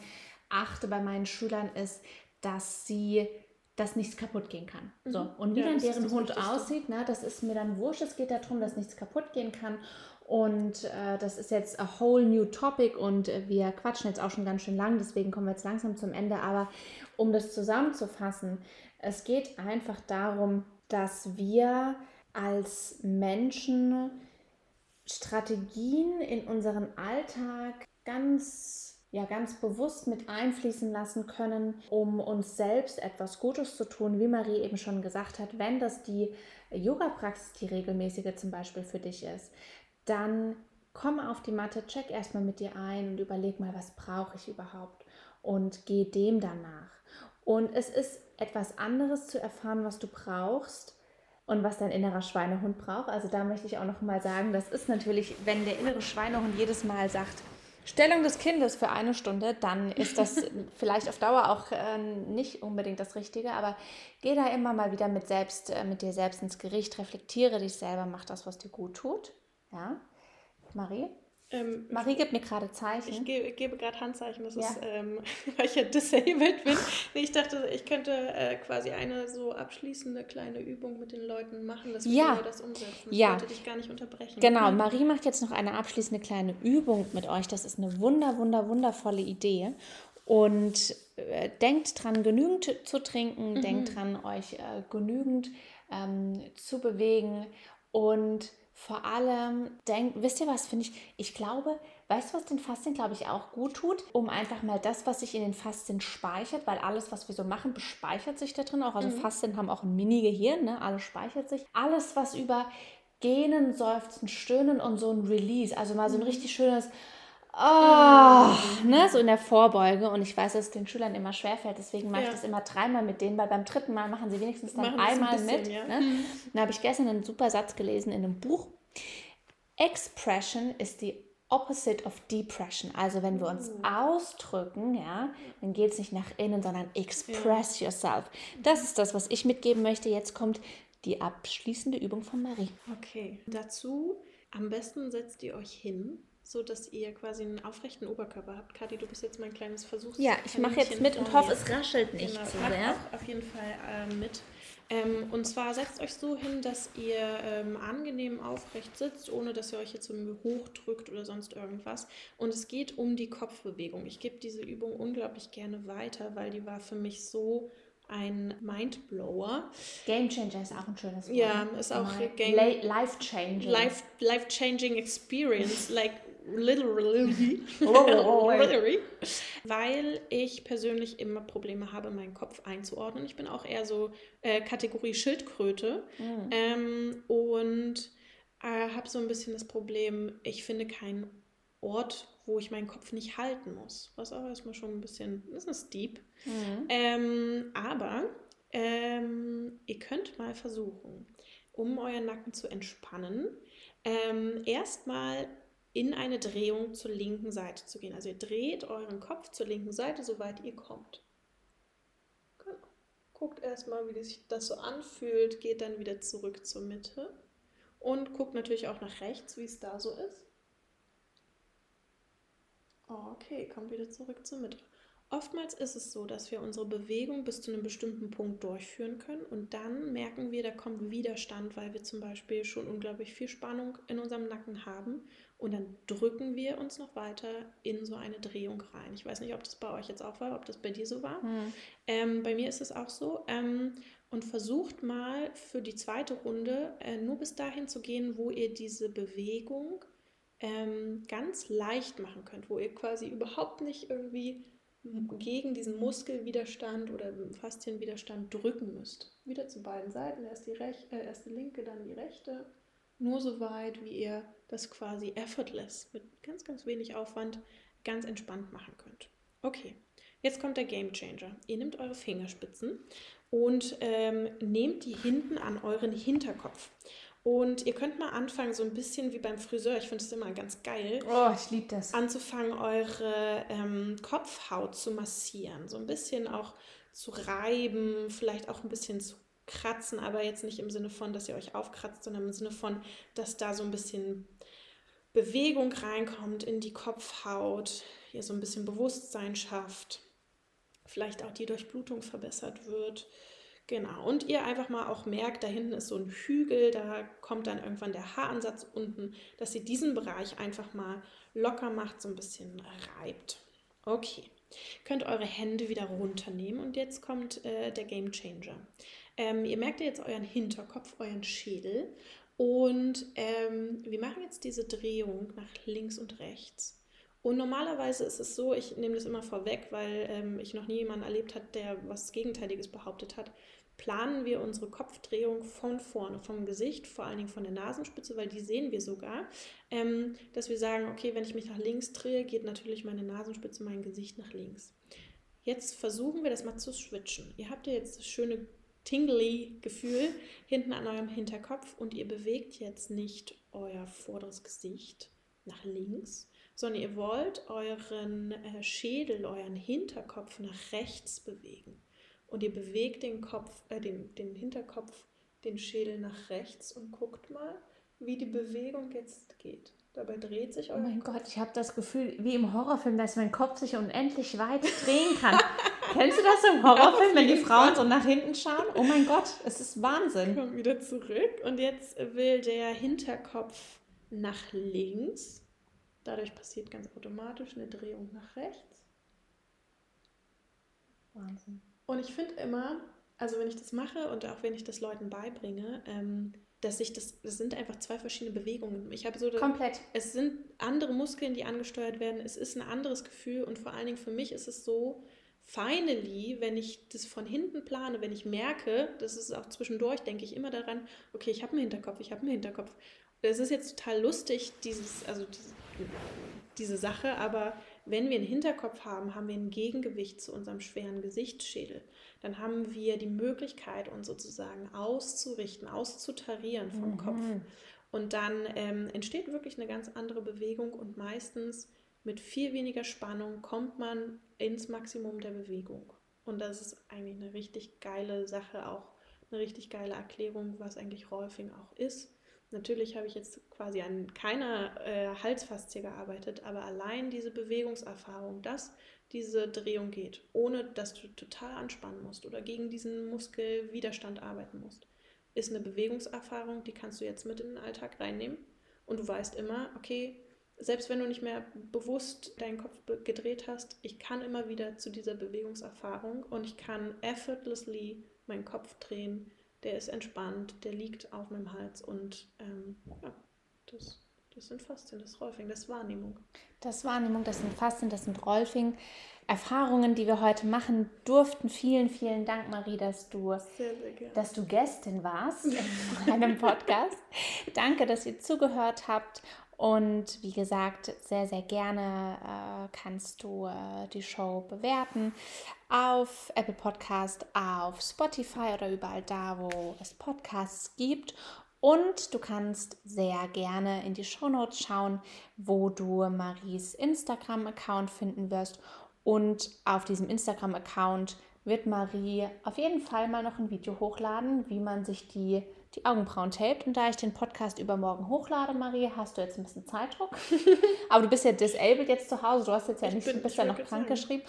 achte bei meinen Schülern ist, dass sie dass nichts kaputt gehen kann. Mhm. So. Und wie ja, dann deren Hund aussieht, ne, das ist mir dann wurscht. Es geht darum, dass nichts kaputt gehen kann. Und äh, das ist jetzt a whole new topic und äh, wir quatschen jetzt auch schon ganz schön lang, deswegen kommen wir jetzt langsam zum Ende. Aber um das zusammenzufassen, es geht einfach darum, dass wir als Menschen Strategien in unseren Alltag ganz ja ganz bewusst mit einfließen lassen können, um uns selbst etwas Gutes zu tun, wie Marie eben schon gesagt hat, wenn das die Yoga-Praxis, die regelmäßige zum Beispiel für dich ist, dann komm auf die Matte, check erstmal mit dir ein und überleg mal, was brauche ich überhaupt und geh dem danach. Und es ist etwas anderes zu erfahren, was du brauchst, und was dein innerer Schweinehund braucht. Also da möchte ich auch noch mal sagen, das ist natürlich, wenn der innere Schweinehund jedes Mal sagt, Stellung des Kindes für eine Stunde, dann ist das [LAUGHS] vielleicht auf Dauer auch äh, nicht unbedingt das Richtige, aber geh da immer mal wieder mit, selbst, äh, mit dir selbst ins Gericht, reflektiere dich selber, mach das, was dir gut tut. Ja, Marie? Ähm, Marie gibt mir gerade Zeichen. Ich gebe, gebe gerade Handzeichen, das ja. ist, ähm, [LAUGHS] weil ich ja disabled bin. ich dachte, ich könnte äh, quasi eine so abschließende kleine Übung mit den Leuten machen, dass wir ja. das umsetzen. Ich ja. wollte dich gar nicht unterbrechen. Genau, hm. Marie macht jetzt noch eine abschließende kleine Übung mit euch. Das ist eine wunder, wunder, wundervolle Idee. Und äh, denkt dran, genügend zu trinken, mhm. denkt dran, euch äh, genügend ähm, zu bewegen und vor allem denkt, wisst ihr was, finde ich, ich glaube, weißt du, was den Faszien, glaube ich, auch gut tut, um einfach mal das, was sich in den Faszien speichert, weil alles, was wir so machen, bespeichert sich da drin auch. Also mhm. Faszien haben auch ein Mini-Gehirn, ne? alles speichert sich. Alles, was über Gähnen, Seufzen, Stöhnen und so ein Release, also mal so ein mhm. richtig schönes Oh, ne, so in der Vorbeuge. Und ich weiß, dass es den Schülern immer schwerfällt. Deswegen mache ja. ich das immer dreimal mit denen, weil beim dritten Mal machen sie wenigstens dann einmal ein bisschen, mit. Ja. Ne? Mhm. Da habe ich gestern einen super Satz gelesen in einem Buch. Expression ist die opposite of depression. Also wenn wir uns uh. ausdrücken, ja, dann geht es nicht nach innen, sondern express ja. yourself. Das ist das, was ich mitgeben möchte. Jetzt kommt die abschließende Übung von Marie. Okay, dazu am besten setzt ihr euch hin so dass ihr quasi einen aufrechten Oberkörper habt. Kathi, du bist jetzt mein kleines Versuch. Ja, ich mache jetzt mit und hoffe, es raschelt nicht genau, zu sehr. auf jeden Fall äh, mit. Ähm, und zwar setzt euch so hin, dass ihr ähm, angenehm aufrecht sitzt, ohne dass ihr euch jetzt irgendwie hochdrückt oder sonst irgendwas. Und es geht um die Kopfbewegung. Ich gebe diese Übung unglaublich gerne weiter, weil die war für mich so ein Mindblower. Game Changer ist auch ein schönes Wort. Ja, ist auch Game Life Changing. Life, life Changing Experience. like [LAUGHS] weil ich persönlich immer Probleme habe, meinen Kopf einzuordnen. Ich bin auch eher so äh, Kategorie Schildkröte mhm. ähm, und äh, habe so ein bisschen das Problem, ich finde keinen Ort, wo ich meinen Kopf nicht halten muss. Was auch erstmal schon ein bisschen, das ist deep. Mhm. Ähm, aber ähm, ihr könnt mal versuchen, um euren Nacken zu entspannen, ähm, erstmal in eine Drehung zur linken Seite zu gehen. Also ihr dreht euren Kopf zur linken Seite, soweit ihr kommt. Genau. Guckt erstmal, wie sich das so anfühlt, geht dann wieder zurück zur Mitte und guckt natürlich auch nach rechts, wie es da so ist. Okay, kommt wieder zurück zur Mitte. Oftmals ist es so, dass wir unsere Bewegung bis zu einem bestimmten Punkt durchführen können und dann merken wir, da kommt Widerstand, weil wir zum Beispiel schon unglaublich viel Spannung in unserem Nacken haben und dann drücken wir uns noch weiter in so eine Drehung rein. Ich weiß nicht, ob das bei euch jetzt auch war, ob das bei dir so war. Mhm. Ähm, bei mir ist es auch so. Ähm, und versucht mal für die zweite Runde äh, nur bis dahin zu gehen, wo ihr diese Bewegung ähm, ganz leicht machen könnt, wo ihr quasi überhaupt nicht irgendwie gegen diesen Muskelwiderstand oder Faszienwiderstand drücken müsst. Wieder zu beiden Seiten, erst die, Rech äh, erst die linke, dann die rechte. Nur so weit, wie ihr das quasi effortless, mit ganz, ganz wenig Aufwand, ganz entspannt machen könnt. Okay, jetzt kommt der Game Changer. Ihr nehmt eure Fingerspitzen und ähm, nehmt die hinten an euren Hinterkopf. Und ihr könnt mal anfangen, so ein bisschen wie beim Friseur, ich finde es immer ganz geil. Oh, ich liebe das. Anzufangen, eure ähm, Kopfhaut zu massieren. So ein bisschen auch zu reiben, vielleicht auch ein bisschen zu kratzen, aber jetzt nicht im Sinne von, dass ihr euch aufkratzt, sondern im Sinne von, dass da so ein bisschen Bewegung reinkommt in die Kopfhaut, ihr so ein bisschen Bewusstsein schafft, vielleicht auch die Durchblutung verbessert wird. Genau, und ihr einfach mal auch merkt, da hinten ist so ein Hügel, da kommt dann irgendwann der Haaransatz unten, dass ihr diesen Bereich einfach mal locker macht, so ein bisschen reibt. Okay, könnt eure Hände wieder runternehmen und jetzt kommt äh, der Game Changer. Ähm, ihr merkt jetzt euren Hinterkopf, euren Schädel und ähm, wir machen jetzt diese Drehung nach links und rechts. Und normalerweise ist es so, ich nehme das immer vorweg, weil ähm, ich noch nie jemanden erlebt habe, der was Gegenteiliges behauptet hat. Planen wir unsere Kopfdrehung von vorne, vom Gesicht, vor allen Dingen von der Nasenspitze, weil die sehen wir sogar, ähm, dass wir sagen, okay, wenn ich mich nach links drehe, geht natürlich meine Nasenspitze, mein Gesicht nach links. Jetzt versuchen wir das mal zu switchen. Ihr habt ja jetzt das schöne tingly Gefühl hinten an eurem Hinterkopf und ihr bewegt jetzt nicht euer vorderes Gesicht nach links, sondern ihr wollt euren äh, Schädel, euren Hinterkopf nach rechts bewegen. Und ihr bewegt den Kopf, äh, den, den Hinterkopf, den Schädel nach rechts und guckt mal, wie die Bewegung jetzt geht. Dabei dreht sich euer Oh mein Gott, ich habe das Gefühl, wie im Horrorfilm, dass mein Kopf sich unendlich weit drehen kann. [LAUGHS] Kennst du das im Horrorfilm, ja, wenn die Frauen so nach hinten schauen? Oh mein Gott, es ist Wahnsinn. Kommt wieder zurück und jetzt will der Hinterkopf nach links Dadurch passiert ganz automatisch eine Drehung nach rechts. Wahnsinn. Und ich finde immer, also wenn ich das mache und auch wenn ich das Leuten beibringe, ähm, dass ich das, das sind einfach zwei verschiedene Bewegungen. Ich habe so komplett. Es sind andere Muskeln, die angesteuert werden. Es ist ein anderes Gefühl und vor allen Dingen für mich ist es so, finally, wenn ich das von hinten plane, wenn ich merke, das ist auch zwischendurch, denke ich immer daran, okay, ich habe einen Hinterkopf, ich habe einen Hinterkopf. Es ist jetzt total lustig, dieses, also diese Sache, aber wenn wir einen Hinterkopf haben, haben wir ein Gegengewicht zu unserem schweren Gesichtsschädel. Dann haben wir die Möglichkeit, uns sozusagen auszurichten, auszutarieren vom mhm. Kopf. Und dann ähm, entsteht wirklich eine ganz andere Bewegung und meistens mit viel weniger Spannung kommt man ins Maximum der Bewegung. Und das ist eigentlich eine richtig geile Sache, auch eine richtig geile Erklärung, was eigentlich Rolfing auch ist. Natürlich habe ich jetzt quasi an keiner äh, Halsfaszie gearbeitet, aber allein diese Bewegungserfahrung, dass diese Drehung geht, ohne dass du total anspannen musst oder gegen diesen Muskelwiderstand arbeiten musst, ist eine Bewegungserfahrung, die kannst du jetzt mit in den Alltag reinnehmen. Und du weißt immer, okay, selbst wenn du nicht mehr bewusst deinen Kopf gedreht hast, ich kann immer wieder zu dieser Bewegungserfahrung und ich kann effortlessly meinen Kopf drehen der ist entspannt, der liegt auf meinem Hals und ähm, ja, das Das sind Faszien, das ist Rolfing, das ist Wahrnehmung. Das ist Wahrnehmung, das sind Faszien, das sind Rolfing. Erfahrungen, die wir heute machen durften. Vielen, vielen Dank, Marie, dass du, Sehr, sehr dass du Gästin warst [LAUGHS] in meinem Podcast. Danke, dass ihr zugehört habt. Und wie gesagt, sehr, sehr gerne äh, kannst du äh, die Show bewerten auf Apple Podcast, auf Spotify oder überall da, wo es Podcasts gibt. Und du kannst sehr gerne in die Shownotes schauen, wo du Maries Instagram-Account finden wirst. Und auf diesem Instagram-Account wird Marie auf jeden Fall mal noch ein Video hochladen, wie man sich die, die Augenbrauen tapet. Und da ich den Podcast übermorgen hochlade, Marie, hast du jetzt ein bisschen Zeitdruck. [LAUGHS] Aber du bist ja disabled jetzt zu Hause, du hast jetzt ja Ich nicht, bin- bist ja noch krank geschrieben.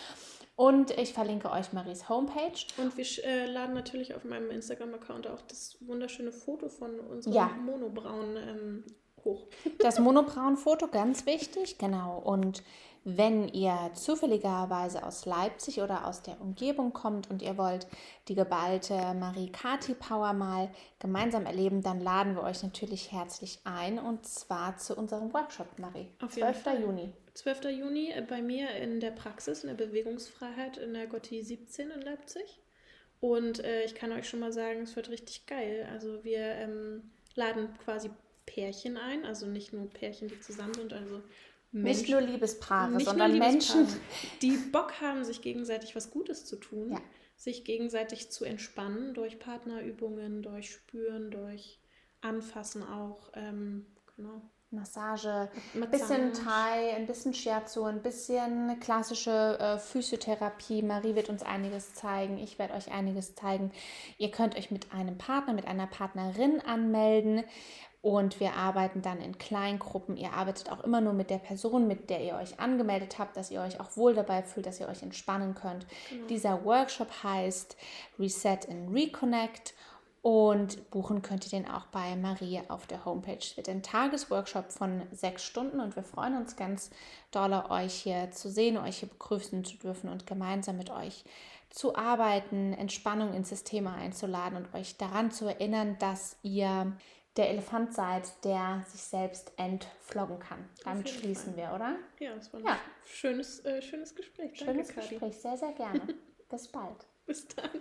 Und ich verlinke euch Maries Homepage. Und wir äh, laden natürlich auf meinem Instagram-Account auch das wunderschöne Foto von unserem Ja. Monobraun ähm, hoch. Das Monobraun-Foto, ganz wichtig, genau. Und wenn ihr zufälligerweise aus Leipzig oder aus der Umgebung kommt und ihr wollt die geballte Marie-Kati-Power mal gemeinsam erleben, dann laden wir euch natürlich herzlich ein und zwar zu unserem Workshop, Marie. Auf jeden 12. Fall. Juni. 12. Juni äh, bei mir in der Praxis, in der Bewegungsfreiheit in der Gotti 17 in Leipzig. Und äh, ich kann euch schon mal sagen, es wird richtig geil. Also wir ähm, laden quasi Pärchen ein, also nicht nur Pärchen, die zusammen sind, also Nicht nur Liebespaare, Nicht nur sondern Menschen. Liebespaare, die Bock haben, sich gegenseitig was Gutes zu tun, Ja. sich gegenseitig zu entspannen durch Partnerübungen, durch Spüren, durch Anfassen auch. Ähm, genau. Massage, ein bisschen Thai, ein bisschen Shiatsu, ein bisschen klassische äh, Physiotherapie. Marie wird uns einiges zeigen, ich werde euch einiges zeigen. Ihr könnt euch mit einem Partner, mit einer Partnerin anmelden und wir arbeiten dann in Kleingruppen. Ihr arbeitet auch immer nur mit der Person, mit der ihr euch angemeldet habt, dass ihr euch auch wohl dabei fühlt, dass ihr euch entspannen könnt. Dieser Workshop heißt Reset and Reconnect. Und buchen könnt ihr den auch bei Marie auf der Homepage. Es wird ein Tagesworkshop von sechs Stunden und wir freuen uns ganz doll, euch hier zu sehen, euch hier begrüßen zu dürfen und gemeinsam mit euch zu arbeiten, Entspannung ins System einzuladen und euch daran zu erinnern, dass ihr der Elefant seid, der sich selbst entfloggen kann. Damit schließen wir, oder? Ja, das war ein Ja. schönes, äh, schönes Gespräch. Schönes Danke, Kadi. Gespräch, sehr, sehr gerne. [LAUGHS] Bis bald. Bis dann.